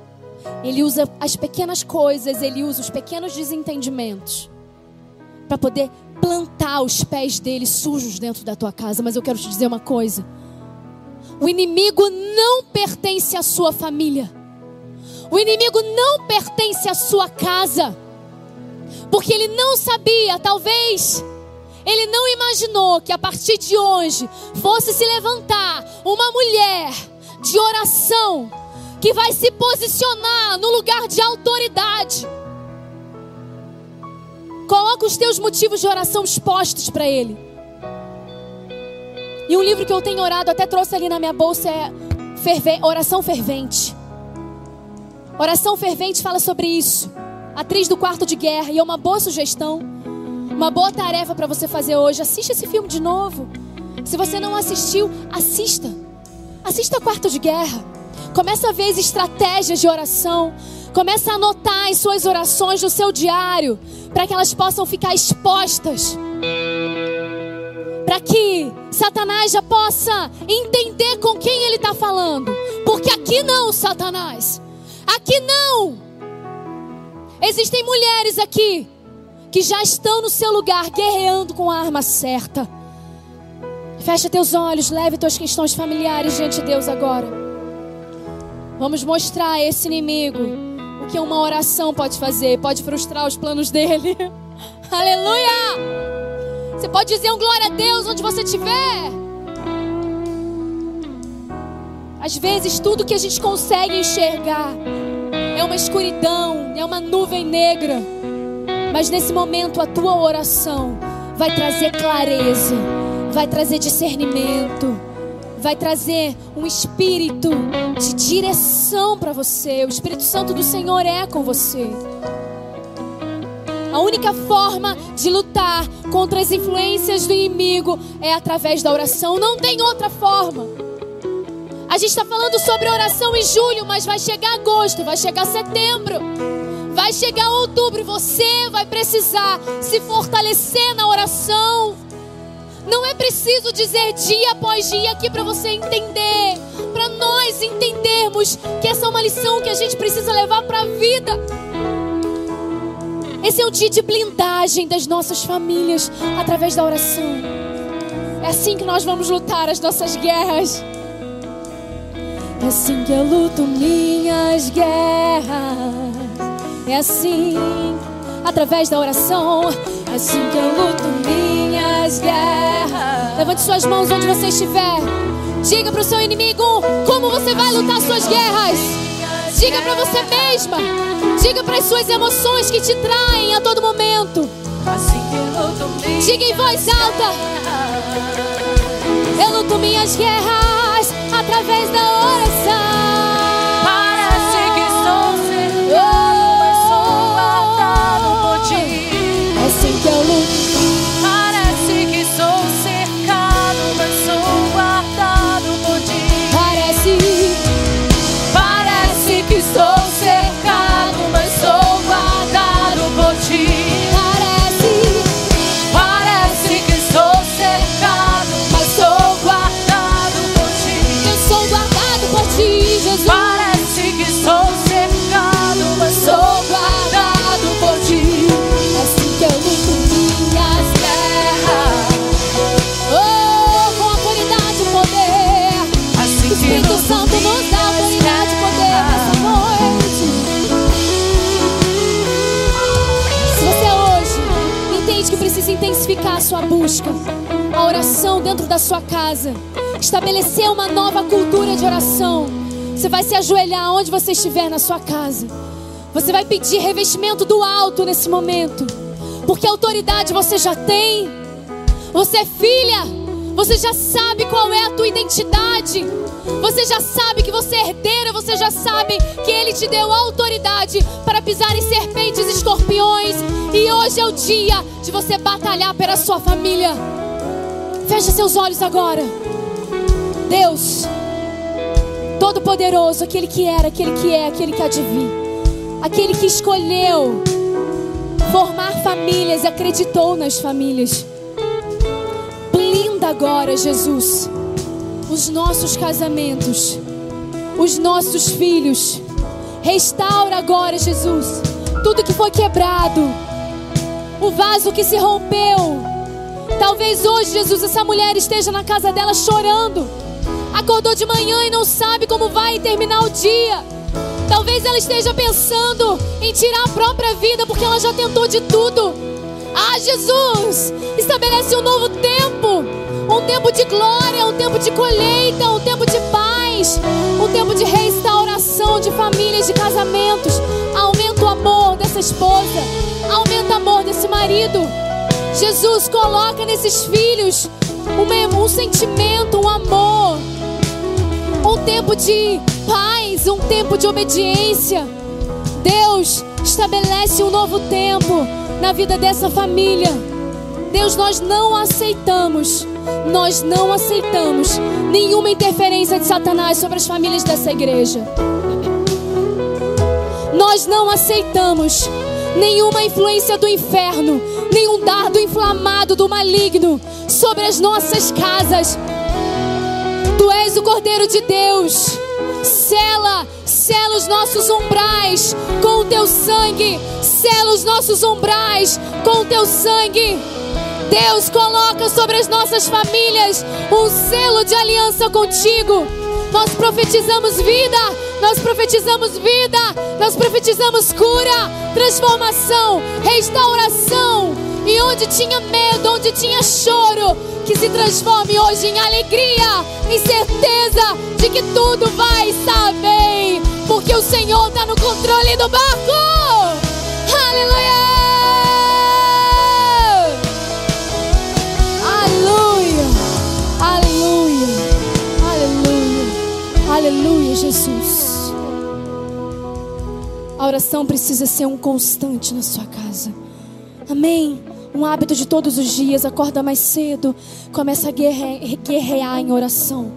Ele usa as pequenas coisas, ele usa os pequenos desentendimentos para poder plantar os pés dele sujos dentro da tua casa. Mas eu quero te dizer uma coisa: O inimigo não pertence à sua família. O inimigo não pertence à sua casa. Porque ele não sabia, talvez, ele não imaginou que a partir de hoje fosse se levantar uma mulher de oração que vai se posicionar no lugar de autoridade. Coloca os teus motivos de oração expostos para ele. E um livro que eu tenho orado, até trouxe ali na minha bolsa, é Ferve Oração Fervente. Oração Fervente fala sobre isso. Atriz do quarto de guerra. E é uma boa sugestão. Uma boa tarefa para você fazer hoje. Assista esse filme de novo. Se você não assistiu, assista. Assista Quarto de Guerra. Começa a ver as estratégias de oração. Começa a anotar as suas orações no seu diário. Para que elas possam ficar expostas para que Satanás já possa entender com quem ele está falando. Porque aqui não, Satanás. Aqui não. Existem mulheres aqui que já estão no seu lugar guerreando com a arma certa. Fecha teus olhos, leve tuas questões familiares diante de Deus agora. Vamos mostrar a esse inimigo o que uma oração pode fazer, pode frustrar os planos dele. Aleluia! Você pode dizer um glória a Deus onde você estiver. Às vezes, tudo que a gente consegue enxergar é uma escuridão, é uma nuvem negra. Mas nesse momento, a tua oração vai trazer clareza, vai trazer discernimento, vai trazer um espírito de direção para você. O Espírito Santo do Senhor é com você. A única forma de lutar contra as influências do inimigo é através da oração. Não tem outra forma. A gente está falando sobre oração em julho, mas vai chegar agosto, vai chegar setembro, vai chegar outubro. Você vai precisar se fortalecer na oração. Não é preciso dizer dia após dia aqui para você entender, para nós entendermos que essa é uma lição que a gente precisa levar para a vida. Esse é o dia de blindagem das nossas famílias através da oração. É assim que nós vamos lutar as nossas guerras. É assim que eu luto minhas guerras. É assim, através da oração. É assim que eu luto minhas guerras. Levante suas mãos onde você estiver. Diga para o seu inimigo como você vai lutar suas guerras. Diga para você mesma. Diga para as suas emoções que te traem a todo momento. Diga em voz alta. Eu luto minhas guerras através da oração. Oração dentro da sua casa, estabelecer uma nova cultura de oração, você vai se ajoelhar onde você estiver na sua casa. Você vai pedir revestimento do alto nesse momento, porque autoridade você já tem. Você é filha, você já sabe qual é a tua identidade. Você já sabe que você é herdeira, você já sabe que Ele te deu autoridade para pisar em serpentes e escorpiões. E hoje é o dia de você batalhar pela sua família. Feche seus olhos agora. Deus, Todo-Poderoso, aquele que era, aquele que é, aquele que há de vir, aquele que escolheu formar famílias e acreditou nas famílias. Blinda agora, Jesus, os nossos casamentos, os nossos filhos. Restaura agora, Jesus, tudo que foi quebrado, o vaso que se rompeu. Talvez hoje, Jesus, essa mulher esteja na casa dela chorando, acordou de manhã e não sabe como vai terminar o dia. Talvez ela esteja pensando em tirar a própria vida porque ela já tentou de tudo. Ah, Jesus, estabelece um novo tempo, um tempo de glória, um tempo de colheita, um tempo de paz, um tempo de restauração de famílias, de casamentos. Aumenta o amor dessa esposa, aumenta o amor desse marido. Jesus coloca nesses filhos um, um sentimento, um amor, um tempo de paz, um tempo de obediência. Deus estabelece um novo tempo na vida dessa família. Deus, nós não aceitamos, nós não aceitamos nenhuma interferência de Satanás sobre as famílias dessa igreja. Nós não aceitamos nenhuma influência do inferno, nenhum dardo inflamado do maligno sobre as nossas casas. Tu és o Cordeiro de Deus. Sela, sela os nossos umbrais com o teu sangue. Sela os nossos umbrais com o teu sangue. Deus coloca sobre as nossas famílias um selo de aliança contigo. Nós profetizamos vida, nós profetizamos vida, nós profetizamos cura, transformação, restauração. E onde tinha medo, onde tinha choro, que se transforme hoje em alegria, em certeza de que tudo vai estar bem, porque o Senhor está no controle do barco. Aleluia! Aleluia! Jesus. A oração precisa ser um constante na sua casa. Amém. Um hábito de todos os dias. Acorda mais cedo. Começa a guerre- guerrear em oração.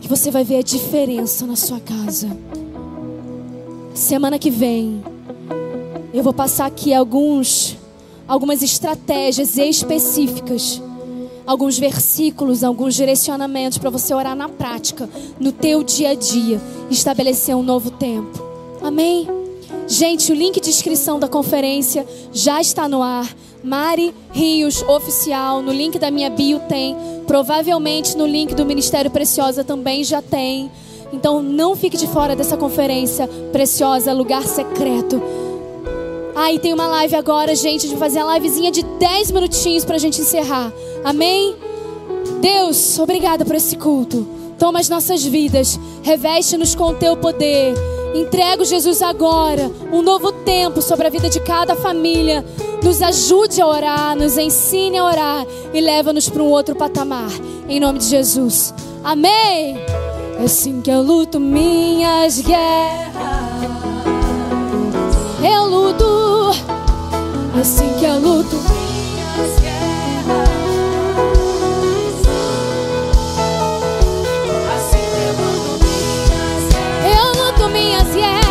Que você vai ver a diferença na sua casa. Semana que vem, eu vou passar aqui alguns, algumas estratégias específicas. Alguns versículos, alguns direcionamentos para você orar na prática, no teu dia a dia, estabelecer um novo tempo. Amém? Gente, o link de inscrição da conferência já está no ar. Mari Rios Oficial, no link da minha bio tem. Provavelmente no link do Ministério Preciosa também já tem. Então não fique de fora dessa conferência preciosa, lugar secreto. Ah, e tem uma live agora, gente, de fazer a livezinha de 10 minutinhos pra gente encerrar. Amém? Deus, obrigada por esse culto. Toma as nossas vidas, reveste-nos com o teu poder. Entrega o Jesus agora, um novo tempo sobre a vida de cada família. Nos ajude a orar, nos ensine a orar e leva-nos para um outro patamar. Em nome de Jesus. Amém. É assim que eu luto minhas guerras. Eu luto, é assim que eu luto minhas e yeah.